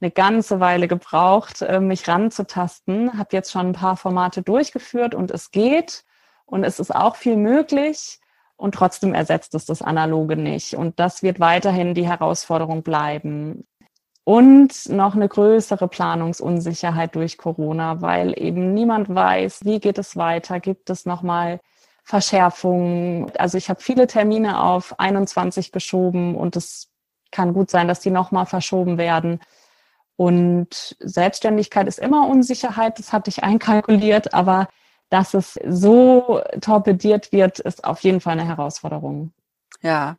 eine ganze Weile gebraucht, äh, mich ranzutasten. Habe jetzt schon ein paar Formate durchgeführt und es geht und es ist auch viel möglich und trotzdem ersetzt es das Analoge nicht. Und das wird weiterhin die Herausforderung bleiben. Und noch eine größere Planungsunsicherheit durch Corona, weil eben niemand weiß, wie geht es weiter, gibt es nochmal Verschärfungen. Also ich habe viele Termine auf 21 geschoben und es kann gut sein, dass die nochmal verschoben werden. Und Selbstständigkeit ist immer Unsicherheit, das hatte ich einkalkuliert, aber dass es so torpediert wird, ist auf jeden Fall eine Herausforderung. Ja,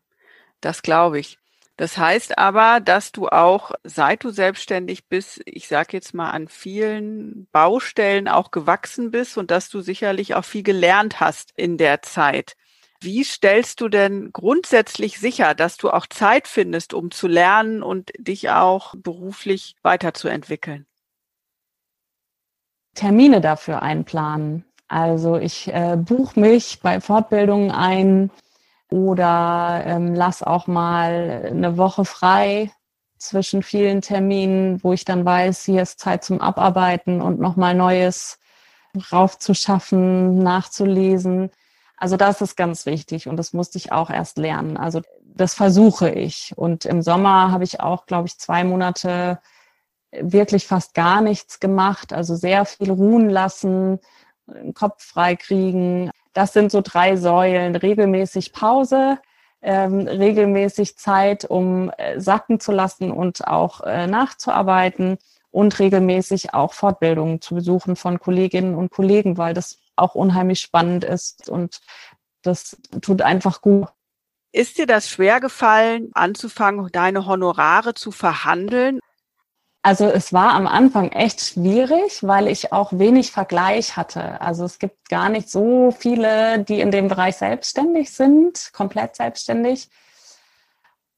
das glaube ich. Das heißt aber, dass du auch, seit du selbstständig bist, ich sage jetzt mal an vielen Baustellen auch gewachsen bist und dass du sicherlich auch viel gelernt hast in der Zeit. Wie stellst du denn grundsätzlich sicher, dass du auch Zeit findest, um zu lernen und dich auch beruflich weiterzuentwickeln? Termine dafür einplanen. Also ich äh, buche mich bei Fortbildungen ein oder ähm, lass auch mal eine Woche frei zwischen vielen Terminen, wo ich dann weiß, hier ist Zeit zum Abarbeiten und nochmal Neues raufzuschaffen, nachzulesen. Also das ist ganz wichtig und das musste ich auch erst lernen. Also das versuche ich. Und im Sommer habe ich auch, glaube ich, zwei Monate wirklich fast gar nichts gemacht, also sehr viel ruhen lassen, den Kopf frei kriegen. Das sind so drei Säulen. Regelmäßig Pause, ähm, regelmäßig Zeit, um äh, sacken zu lassen und auch äh, nachzuarbeiten und regelmäßig auch Fortbildungen zu besuchen von Kolleginnen und Kollegen, weil das auch unheimlich spannend ist und das tut einfach gut. Ist dir das schwer gefallen, anzufangen, deine Honorare zu verhandeln? Also es war am Anfang echt schwierig, weil ich auch wenig Vergleich hatte. Also es gibt gar nicht so viele, die in dem Bereich selbstständig sind, komplett selbstständig.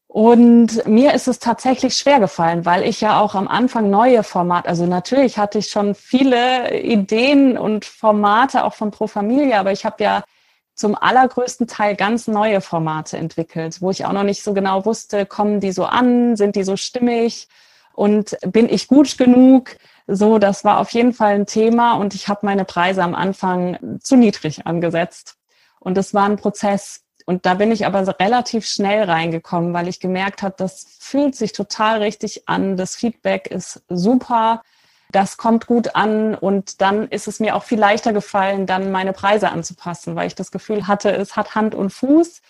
Und mir ist es tatsächlich schwer gefallen, weil ich ja auch am Anfang neue Formate, also natürlich hatte ich schon viele Ideen und Formate auch von Pro Familia, aber ich habe ja zum allergrößten Teil ganz neue Formate entwickelt, wo ich auch noch nicht so genau wusste, kommen die so an, sind die so stimmig und bin ich gut genug? So, das war auf jeden Fall ein Thema und ich habe meine Preise am Anfang zu niedrig angesetzt. Und das war ein Prozess. Und da bin ich aber relativ schnell reingekommen, weil ich gemerkt habe, das fühlt sich total richtig an. Das Feedback ist super. Das kommt gut an und dann ist es mir auch viel leichter gefallen, dann meine Preise anzupassen, weil ich das Gefühl hatte, es hat Hand und Fuß.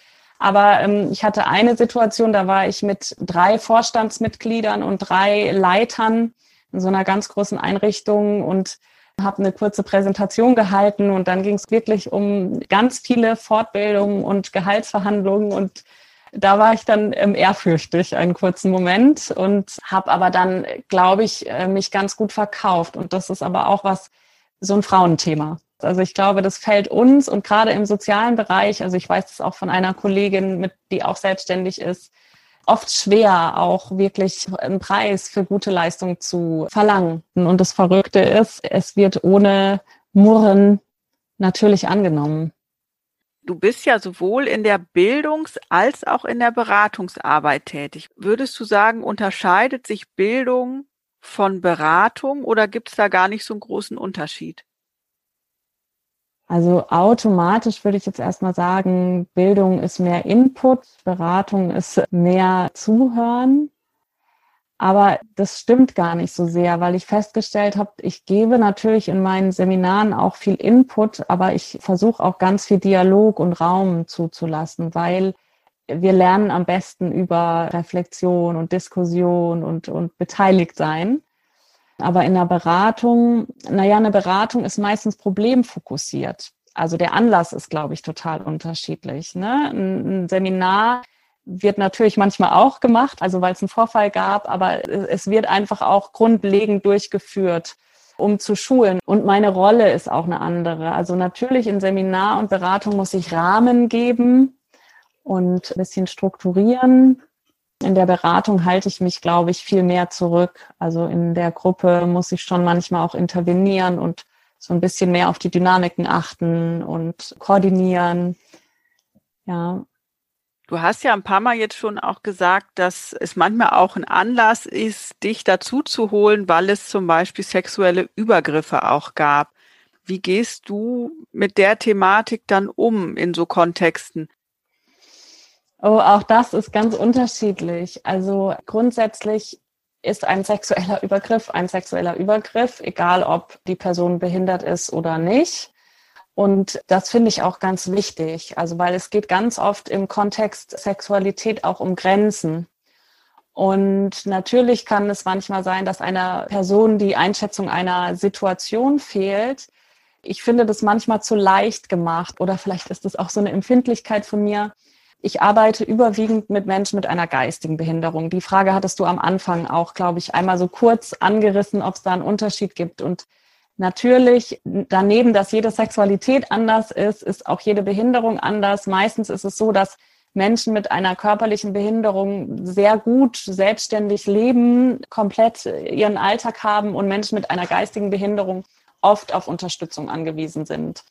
Aber ähm, ich hatte eine Situation, da war ich mit drei Vorstandsmitgliedern und drei Leitern in so einer ganz großen Einrichtung und habe eine kurze Präsentation gehalten und dann ging es wirklich um ganz viele Fortbildungen und Gehaltsverhandlungen und da war ich dann ähm, ehrfürchtig einen kurzen Moment und habe aber dann, glaube ich, äh, mich ganz gut verkauft. Und das ist aber auch was, so ein Frauenthema. Also ich glaube, das fällt uns und gerade im sozialen Bereich, also ich weiß das auch von einer Kollegin, mit, die auch selbstständig ist, oft schwer, auch wirklich einen Preis für gute Leistung zu verlangen. Und das Verrückte ist, es wird ohne Murren natürlich angenommen. Du bist ja sowohl in der Bildungs- als auch in der Beratungsarbeit tätig. Würdest du sagen, unterscheidet sich Bildung von Beratung oder gibt es da gar nicht so einen großen Unterschied? Also automatisch würde ich jetzt erstmal sagen, Bildung ist mehr Input, Beratung ist mehr Zuhören. Aber das stimmt gar nicht so sehr, weil ich festgestellt habe, ich gebe natürlich in meinen Seminaren auch viel Input, aber ich versuche auch ganz viel Dialog und Raum zuzulassen, weil wir lernen am besten über Reflexion und Diskussion und, und beteiligt sein. Aber in der Beratung, naja, eine Beratung ist meistens problemfokussiert. Also der Anlass ist, glaube ich, total unterschiedlich. Ne? Ein Seminar wird natürlich manchmal auch gemacht, also weil es einen Vorfall gab, aber es wird einfach auch grundlegend durchgeführt, um zu schulen. Und meine Rolle ist auch eine andere. Also natürlich in Seminar und Beratung muss ich Rahmen geben und ein bisschen strukturieren. In der Beratung halte ich mich, glaube ich, viel mehr zurück. Also in der Gruppe muss ich schon manchmal auch intervenieren und so ein bisschen mehr auf die Dynamiken achten und koordinieren. Ja, Du hast ja ein paar Mal jetzt schon auch gesagt, dass es manchmal auch ein Anlass ist, dich dazu zu holen, weil es zum Beispiel sexuelle Übergriffe auch gab. Wie gehst du mit der Thematik dann um in so Kontexten? Oh, auch das ist ganz unterschiedlich. Also grundsätzlich ist ein sexueller Übergriff ein sexueller Übergriff, egal ob die Person behindert ist oder nicht. Und das finde ich auch ganz wichtig, also weil es geht ganz oft im Kontext Sexualität auch um Grenzen. Und natürlich kann es manchmal sein, dass einer Person die Einschätzung einer Situation fehlt. Ich finde das manchmal zu leicht gemacht oder vielleicht ist das auch so eine Empfindlichkeit von mir. Ich arbeite überwiegend mit Menschen mit einer geistigen Behinderung. Die Frage hattest du am Anfang auch, glaube ich, einmal so kurz angerissen, ob es da einen Unterschied gibt. Und Natürlich, daneben, dass jede Sexualität anders ist, ist auch jede Behinderung anders. Meistens ist es so, dass Menschen mit einer körperlichen Behinderung sehr gut selbstständig leben, komplett ihren Alltag haben und Menschen mit einer geistigen Behinderung oft auf Unterstützung angewiesen sind.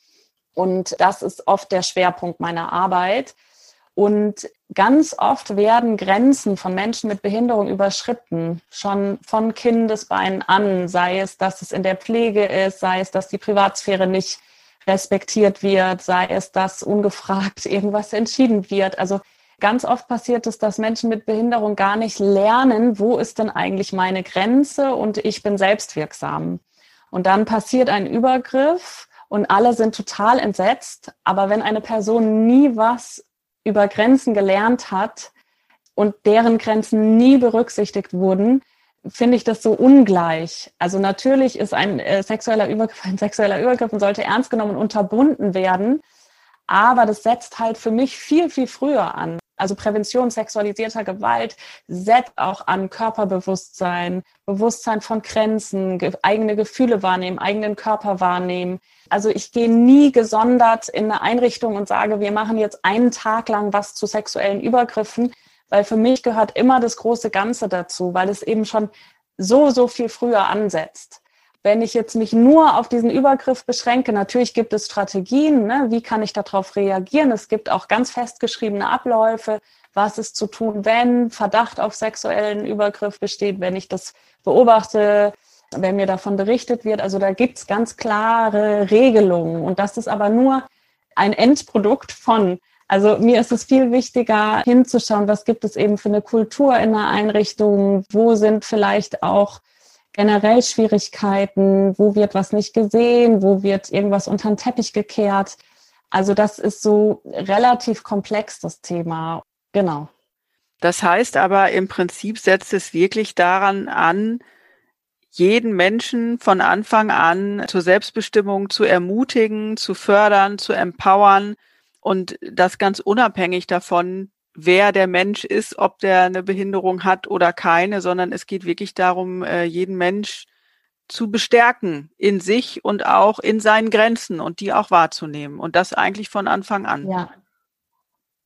Und das ist oft der Schwerpunkt meiner Arbeit. Und ganz oft werden Grenzen von Menschen mit Behinderung überschritten, schon von Kindesbeinen an, sei es, dass es in der Pflege ist, sei es, dass die Privatsphäre nicht respektiert wird, sei es, dass ungefragt irgendwas entschieden wird. Also ganz oft passiert es, dass Menschen mit Behinderung gar nicht lernen, wo ist denn eigentlich meine Grenze und ich bin selbstwirksam. Und dann passiert ein Übergriff und alle sind total entsetzt. Aber wenn eine Person nie was über Grenzen gelernt hat und deren Grenzen nie berücksichtigt wurden, finde ich das so ungleich. Also natürlich ist ein äh, sexueller Übergriff ein sexueller Übergriff und sollte ernst genommen und unterbunden werden. Aber das setzt halt für mich viel, viel früher an. Also Prävention sexualisierter Gewalt setzt auch an Körperbewusstsein, Bewusstsein von Grenzen, ge eigene Gefühle wahrnehmen, eigenen Körper wahrnehmen. Also ich gehe nie gesondert in eine Einrichtung und sage, wir machen jetzt einen Tag lang was zu sexuellen Übergriffen, weil für mich gehört immer das große Ganze dazu, weil es eben schon so, so viel früher ansetzt. Wenn ich jetzt mich nur auf diesen Übergriff beschränke, natürlich gibt es Strategien, ne? wie kann ich darauf reagieren? Es gibt auch ganz festgeschriebene Abläufe, was ist zu tun, wenn Verdacht auf sexuellen Übergriff besteht, wenn ich das beobachte, wenn mir davon berichtet wird. Also da gibt es ganz klare Regelungen und das ist aber nur ein Endprodukt von. Also mir ist es viel wichtiger hinzuschauen, was gibt es eben für eine Kultur in der Einrichtung, wo sind vielleicht auch generell Schwierigkeiten, wo wird was nicht gesehen, wo wird irgendwas unter den Teppich gekehrt. Also das ist so relativ komplex, das Thema. Genau. Das heißt aber im Prinzip setzt es wirklich daran an, jeden Menschen von Anfang an zur Selbstbestimmung zu ermutigen, zu fördern, zu empowern und das ganz unabhängig davon, wer der Mensch ist, ob der eine Behinderung hat oder keine, sondern es geht wirklich darum, äh, jeden Mensch zu bestärken in sich und auch in seinen Grenzen und die auch wahrzunehmen und das eigentlich von Anfang an. Ja.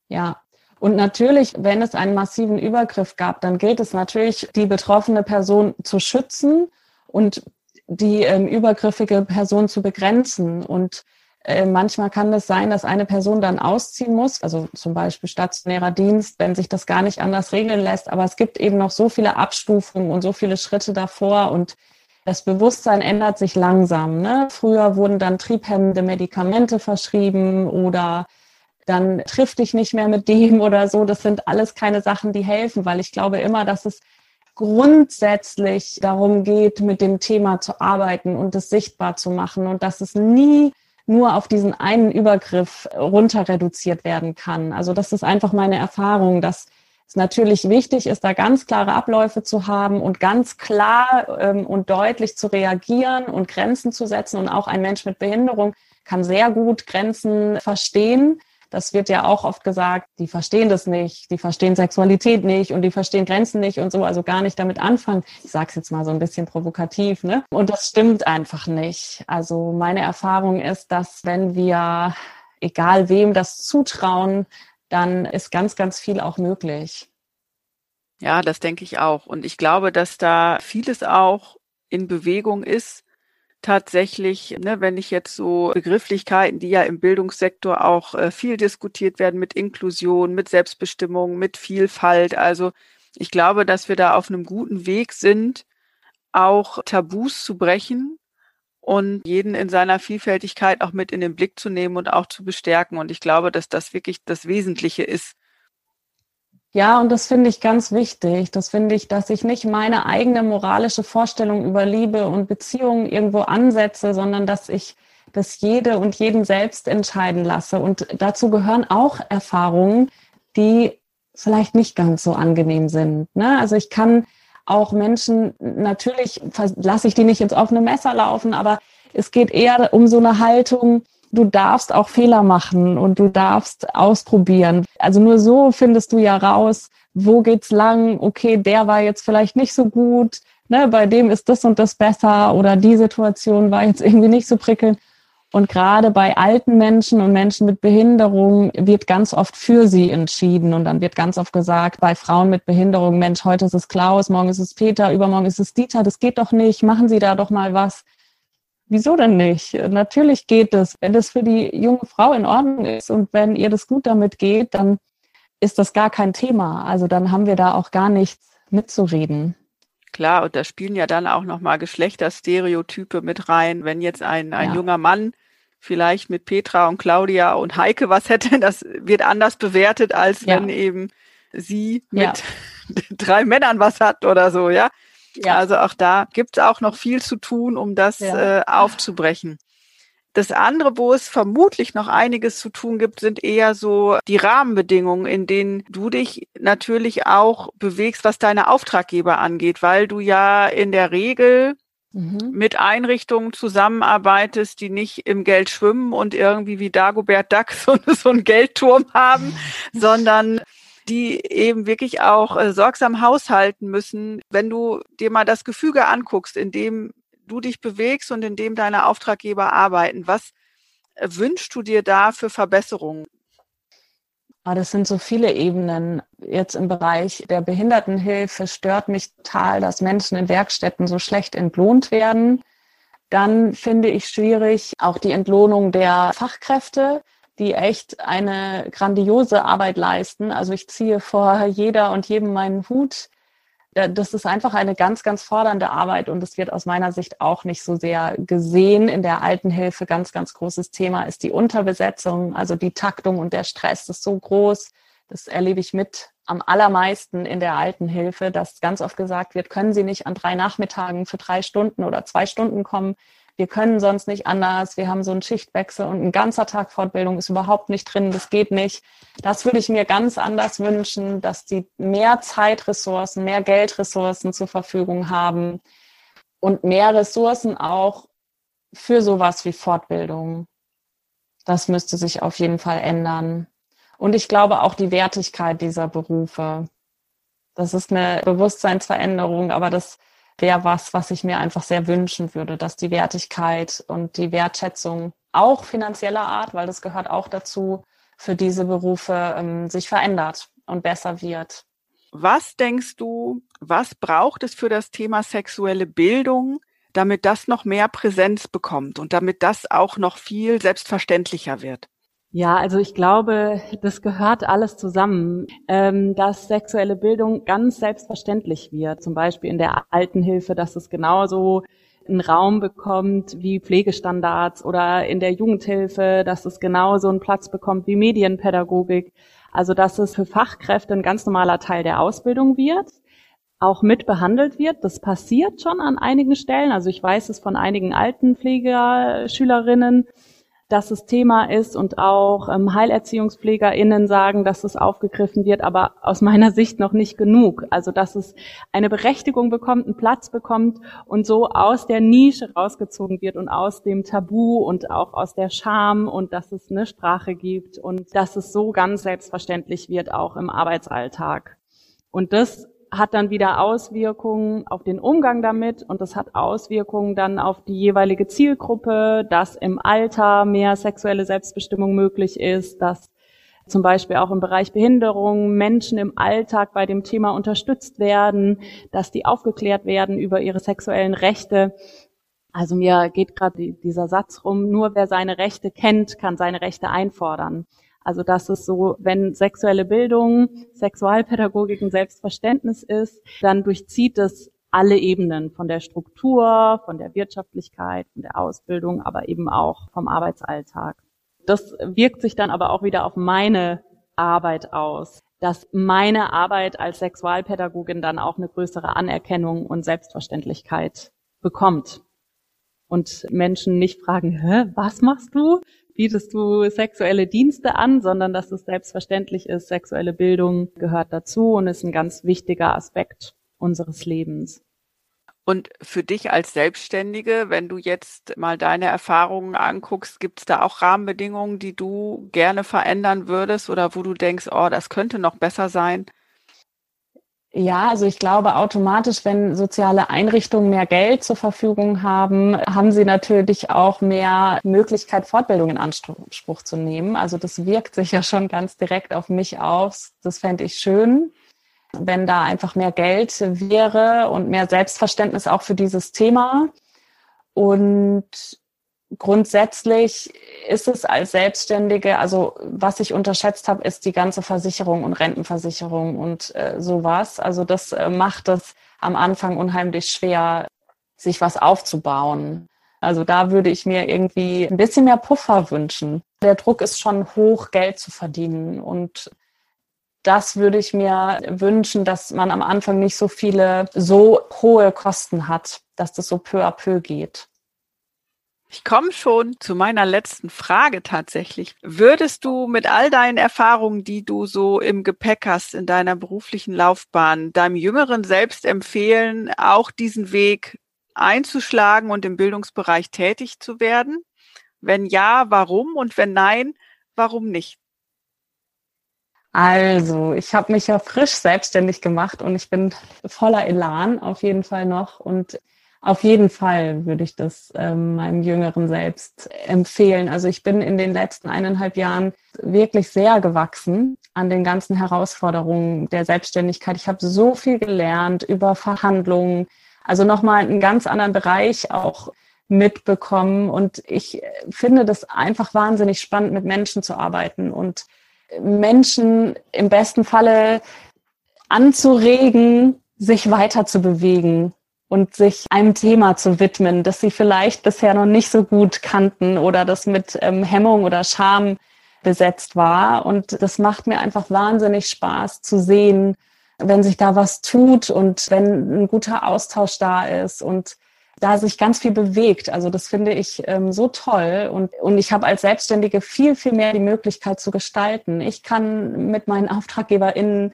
Ja. Und natürlich, wenn es einen massiven Übergriff gab, dann gilt es natürlich, die betroffene Person zu schützen und die ähm, übergriffige Person zu begrenzen. Und äh, manchmal kann es sein, dass eine Person dann ausziehen muss, also zum Beispiel stationärer Dienst, wenn sich das gar nicht anders regeln lässt. Aber es gibt eben noch so viele Abstufungen und so viele Schritte davor. Und das Bewusstsein ändert sich langsam. Ne? Früher wurden dann triebhemmende Medikamente verschrieben oder dann triff dich nicht mehr mit dem oder so. Das sind alles keine Sachen, die helfen, weil ich glaube immer, dass es grundsätzlich darum geht, mit dem Thema zu arbeiten und es sichtbar zu machen und dass es nie nur auf diesen einen Übergriff runter reduziert werden kann. Also das ist einfach meine Erfahrung, dass es natürlich wichtig ist, da ganz klare Abläufe zu haben und ganz klar ähm, und deutlich zu reagieren und Grenzen zu setzen. Und auch ein Mensch mit Behinderung kann sehr gut Grenzen verstehen. Das wird ja auch oft gesagt, die verstehen das nicht, die verstehen Sexualität nicht und die verstehen Grenzen nicht und so, also gar nicht damit anfangen. Ich sage es jetzt mal so ein bisschen provokativ, ne? Und das stimmt einfach nicht. Also meine Erfahrung ist, dass wenn wir, egal wem das zutrauen, dann ist ganz, ganz viel auch möglich. Ja, das denke ich auch. Und ich glaube, dass da vieles auch in Bewegung ist. Tatsächlich, ne, wenn ich jetzt so Begrifflichkeiten, die ja im Bildungssektor auch äh, viel diskutiert werden mit Inklusion, mit Selbstbestimmung, mit Vielfalt. Also ich glaube, dass wir da auf einem guten Weg sind, auch Tabus zu brechen und jeden in seiner Vielfältigkeit auch mit in den Blick zu nehmen und auch zu bestärken. Und ich glaube, dass das wirklich das Wesentliche ist. Ja, und das finde ich ganz wichtig. Das finde ich, dass ich nicht meine eigene moralische Vorstellung über Liebe und Beziehungen irgendwo ansetze, sondern dass ich das jede und jeden selbst entscheiden lasse. Und dazu gehören auch Erfahrungen, die vielleicht nicht ganz so angenehm sind. Ne? Also ich kann auch Menschen, natürlich lasse ich die nicht ins offene Messer laufen, aber es geht eher um so eine Haltung, du darfst auch Fehler machen und du darfst ausprobieren. Also nur so findest du ja raus, wo geht's lang, okay, der war jetzt vielleicht nicht so gut, ne, bei dem ist das und das besser oder die Situation war jetzt irgendwie nicht so prickelnd. Und gerade bei alten Menschen und Menschen mit Behinderung wird ganz oft für sie entschieden. Und dann wird ganz oft gesagt, bei Frauen mit Behinderung, Mensch, heute ist es Klaus, morgen ist es Peter, übermorgen ist es Dieter, das geht doch nicht, machen Sie da doch mal was. Wieso denn nicht? Natürlich geht es. Wenn das für die junge Frau in Ordnung ist und wenn ihr das gut damit geht, dann ist das gar kein Thema. Also dann haben wir da auch gar nichts mitzureden. Klar, und da spielen ja dann auch nochmal Geschlechterstereotype mit rein. Wenn jetzt ein, ein ja. junger Mann vielleicht mit Petra und Claudia und Heike was hätte, das wird anders bewertet, als ja. wenn eben sie mit ja. drei Männern was hat oder so, ja. Ja. Also auch da gibt es auch noch viel zu tun, um das ja. äh, aufzubrechen. Das andere, wo es vermutlich noch einiges zu tun gibt, sind eher so die Rahmenbedingungen, in denen du dich natürlich auch bewegst, was deine Auftraggeber angeht, weil du ja in der Regel mhm. mit Einrichtungen zusammenarbeitest, die nicht im Geld schwimmen und irgendwie wie Dagobert Duck so, so einen Geldturm haben, sondern die eben wirklich auch äh, sorgsam haushalten müssen. Wenn du dir mal das Gefüge anguckst, in dem du dich bewegst und in dem deine Auftraggeber arbeiten, was äh, wünschst du dir da für Verbesserungen? Ah, das sind so viele Ebenen. Jetzt im Bereich der Behindertenhilfe stört mich total, dass Menschen in Werkstätten so schlecht entlohnt werden. Dann finde ich schwierig auch die Entlohnung der Fachkräfte, die echt eine grandiose Arbeit leisten. Also ich ziehe vor jeder und jedem meinen Hut das ist einfach eine ganz, ganz fordernde Arbeit und es wird aus meiner Sicht auch nicht so sehr gesehen. In der Altenhilfe ganz, ganz großes Thema ist die Unterbesetzung, also die Taktung und der Stress ist so groß. Das erlebe ich mit am allermeisten in der Altenhilfe, dass ganz oft gesagt wird, können Sie nicht an drei Nachmittagen für drei Stunden oder zwei Stunden kommen? Wir können sonst nicht anders, wir haben so einen Schichtwechsel und ein ganzer Tag Fortbildung ist überhaupt nicht drin, das geht nicht. Das würde ich mir ganz anders wünschen, dass die mehr Zeitressourcen, mehr Geldressourcen zur Verfügung haben und mehr Ressourcen auch für sowas wie Fortbildung. Das müsste sich auf jeden Fall ändern. Und ich glaube auch die Wertigkeit dieser Berufe. Das ist eine Bewusstseinsveränderung, aber das wäre was, was ich mir einfach sehr wünschen würde, dass die Wertigkeit und die Wertschätzung auch finanzieller Art, weil das gehört auch dazu, für diese Berufe ähm, sich verändert und besser wird. Was denkst du, was braucht es für das Thema sexuelle Bildung, damit das noch mehr Präsenz bekommt und damit das auch noch viel selbstverständlicher wird? Ja, also ich glaube, das gehört alles zusammen, ähm, dass sexuelle Bildung ganz selbstverständlich wird. Zum Beispiel in der Altenhilfe, dass es genauso einen Raum bekommt wie Pflegestandards oder in der Jugendhilfe, dass es genauso einen Platz bekommt wie Medienpädagogik. Also dass es für Fachkräfte ein ganz normaler Teil der Ausbildung wird, auch mit behandelt wird. Das passiert schon an einigen Stellen. Also ich weiß es von einigen Altenpflegerschülerinnen, dass es Thema ist und auch ähm, HeilerziehungspflegerInnen sagen, dass es aufgegriffen wird, aber aus meiner Sicht noch nicht genug. Also dass es eine Berechtigung bekommt, einen Platz bekommt und so aus der Nische rausgezogen wird und aus dem Tabu und auch aus der Scham und dass es eine Sprache gibt und dass es so ganz selbstverständlich wird, auch im Arbeitsalltag. Und das hat dann wieder Auswirkungen auf den Umgang damit und das hat Auswirkungen dann auf die jeweilige Zielgruppe, dass im Alter mehr sexuelle Selbstbestimmung möglich ist, dass zum Beispiel auch im Bereich Behinderung Menschen im Alltag bei dem Thema unterstützt werden, dass die aufgeklärt werden über ihre sexuellen Rechte. Also mir geht gerade dieser Satz rum, nur wer seine Rechte kennt, kann seine Rechte einfordern. Also dass es so, wenn sexuelle Bildung, Sexualpädagogik ein Selbstverständnis ist, dann durchzieht es alle Ebenen von der Struktur, von der Wirtschaftlichkeit, von der Ausbildung, aber eben auch vom Arbeitsalltag. Das wirkt sich dann aber auch wieder auf meine Arbeit aus, dass meine Arbeit als Sexualpädagogin dann auch eine größere Anerkennung und Selbstverständlichkeit bekommt. Und Menschen nicht fragen, Hä, was machst du? Bietest du sexuelle Dienste an, sondern dass es selbstverständlich ist, sexuelle Bildung gehört dazu und ist ein ganz wichtiger Aspekt unseres Lebens. Und für dich als Selbstständige, wenn du jetzt mal deine Erfahrungen anguckst, gibt es da auch Rahmenbedingungen, die du gerne verändern würdest oder wo du denkst, oh, das könnte noch besser sein? Ja, also ich glaube automatisch, wenn soziale Einrichtungen mehr Geld zur Verfügung haben, haben sie natürlich auch mehr Möglichkeit, Fortbildung in Anspruch zu nehmen. Also das wirkt sich ja schon ganz direkt auf mich aus. Das fände ich schön, wenn da einfach mehr Geld wäre und mehr Selbstverständnis auch für dieses Thema. Und grundsätzlich ist es als Selbstständige, also was ich unterschätzt habe, ist die ganze Versicherung und Rentenversicherung und äh, sowas. Also das äh, macht es am Anfang unheimlich schwer, sich was aufzubauen. Also da würde ich mir irgendwie ein bisschen mehr Puffer wünschen. Der Druck ist schon hoch, Geld zu verdienen und das würde ich mir wünschen, dass man am Anfang nicht so viele, so hohe Kosten hat, dass das so peu à peu geht. Ich komme schon zu meiner letzten Frage tatsächlich. Würdest du mit all deinen Erfahrungen, die du so im Gepäck hast in deiner beruflichen Laufbahn, deinem Jüngeren selbst empfehlen, auch diesen Weg einzuschlagen und im Bildungsbereich tätig zu werden? Wenn ja, warum? Und wenn nein, warum nicht? Also, ich habe mich ja frisch selbstständig gemacht und ich bin voller Elan auf jeden Fall noch und auf jeden Fall würde ich das ähm, meinem jüngeren Selbst empfehlen. Also ich bin in den letzten eineinhalb Jahren wirklich sehr gewachsen an den ganzen Herausforderungen der Selbstständigkeit. Ich habe so viel gelernt über Verhandlungen, also nochmal einen ganz anderen Bereich auch mitbekommen. Und ich finde das einfach wahnsinnig spannend, mit Menschen zu arbeiten und Menschen im besten Falle anzuregen, sich weiter zu bewegen und sich einem Thema zu widmen, das sie vielleicht bisher noch nicht so gut kannten oder das mit ähm, Hemmung oder Scham besetzt war. Und das macht mir einfach wahnsinnig Spaß zu sehen, wenn sich da was tut und wenn ein guter Austausch da ist und da sich ganz viel bewegt. Also das finde ich ähm, so toll. Und, und ich habe als Selbstständige viel, viel mehr die Möglichkeit zu gestalten. Ich kann mit meinen AuftraggeberInnen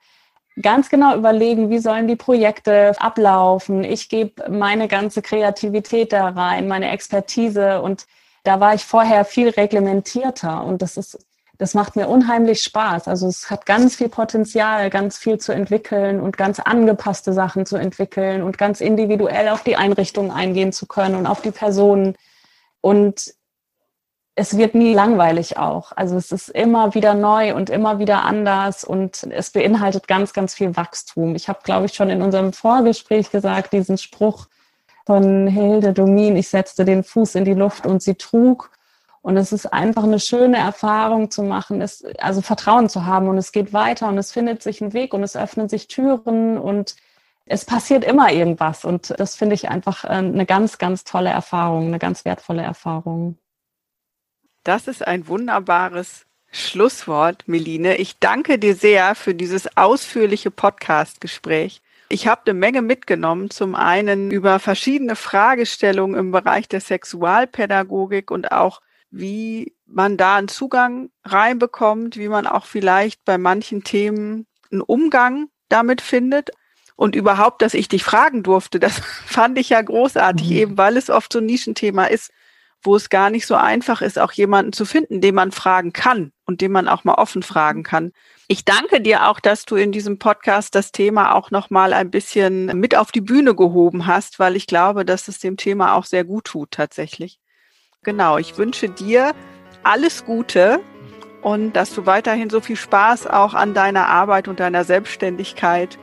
ganz genau überlegen, wie sollen die Projekte ablaufen. Ich gebe meine ganze Kreativität da rein, meine Expertise und da war ich vorher viel reglementierter und das ist das macht mir unheimlich Spaß. Also es hat ganz viel Potenzial, ganz viel zu entwickeln und ganz angepasste Sachen zu entwickeln und ganz individuell auf die Einrichtungen eingehen zu können und auf die Personen. Und es wird nie langweilig auch. Also es ist immer wieder neu und immer wieder anders und es beinhaltet ganz, ganz viel Wachstum. Ich habe, glaube ich, schon in unserem Vorgespräch gesagt, diesen Spruch von Hilde Domin, ich setzte den Fuß in die Luft und sie trug. Und es ist einfach eine schöne Erfahrung zu machen, es, also Vertrauen zu haben und es geht weiter und es findet sich ein Weg und es öffnen sich Türen und es passiert immer irgendwas und das finde ich einfach äh, eine ganz, ganz tolle Erfahrung, eine ganz wertvolle Erfahrung. Das ist ein wunderbares Schlusswort, Meline. Ich danke dir sehr für dieses ausführliche Podcast-Gespräch. Ich habe eine Menge mitgenommen, zum einen über verschiedene Fragestellungen im Bereich der Sexualpädagogik und auch, wie man da einen Zugang reinbekommt, wie man auch vielleicht bei manchen Themen einen Umgang damit findet. Und überhaupt, dass ich dich fragen durfte, das fand ich ja großartig, mhm. eben weil es oft so ein Nischenthema ist, wo es gar nicht so einfach ist, auch jemanden zu finden, den man fragen kann und den man auch mal offen fragen kann. Ich danke dir auch, dass du in diesem Podcast das Thema auch noch mal ein bisschen mit auf die Bühne gehoben hast, weil ich glaube, dass es dem Thema auch sehr gut tut tatsächlich. Genau, ich wünsche dir alles Gute und dass du weiterhin so viel Spaß auch an deiner Arbeit und deiner Selbstständigkeit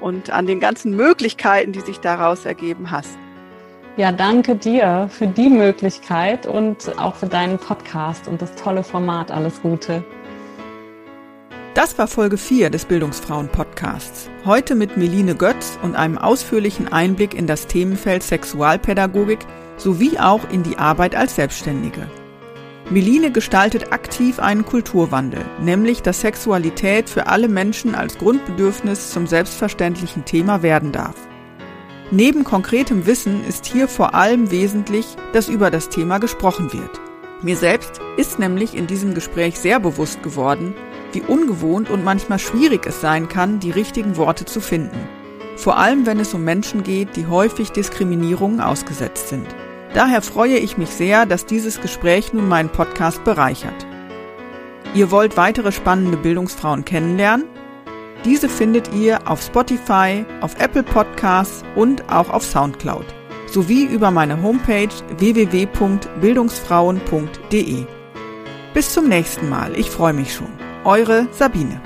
und an den ganzen Möglichkeiten, die sich daraus ergeben hast. Ja, danke dir für die Möglichkeit und auch für deinen Podcast und das tolle Format. Alles Gute. Das war Folge 4 des Bildungsfrauen Podcasts. Heute mit Meline Götz und einem ausführlichen Einblick in das Themenfeld Sexualpädagogik sowie auch in die Arbeit als Selbstständige. Meline gestaltet aktiv einen Kulturwandel, nämlich dass Sexualität für alle Menschen als Grundbedürfnis zum selbstverständlichen Thema werden darf. Neben konkretem Wissen ist hier vor allem wesentlich, dass über das Thema gesprochen wird. Mir selbst ist nämlich in diesem Gespräch sehr bewusst geworden, wie ungewohnt und manchmal schwierig es sein kann, die richtigen Worte zu finden. Vor allem, wenn es um Menschen geht, die häufig Diskriminierungen ausgesetzt sind. Daher freue ich mich sehr, dass dieses Gespräch nun meinen Podcast bereichert. Ihr wollt weitere spannende Bildungsfrauen kennenlernen? Diese findet ihr auf Spotify, auf Apple Podcasts und auch auf Soundcloud sowie über meine Homepage www.bildungsfrauen.de. Bis zum nächsten Mal, ich freue mich schon. Eure Sabine.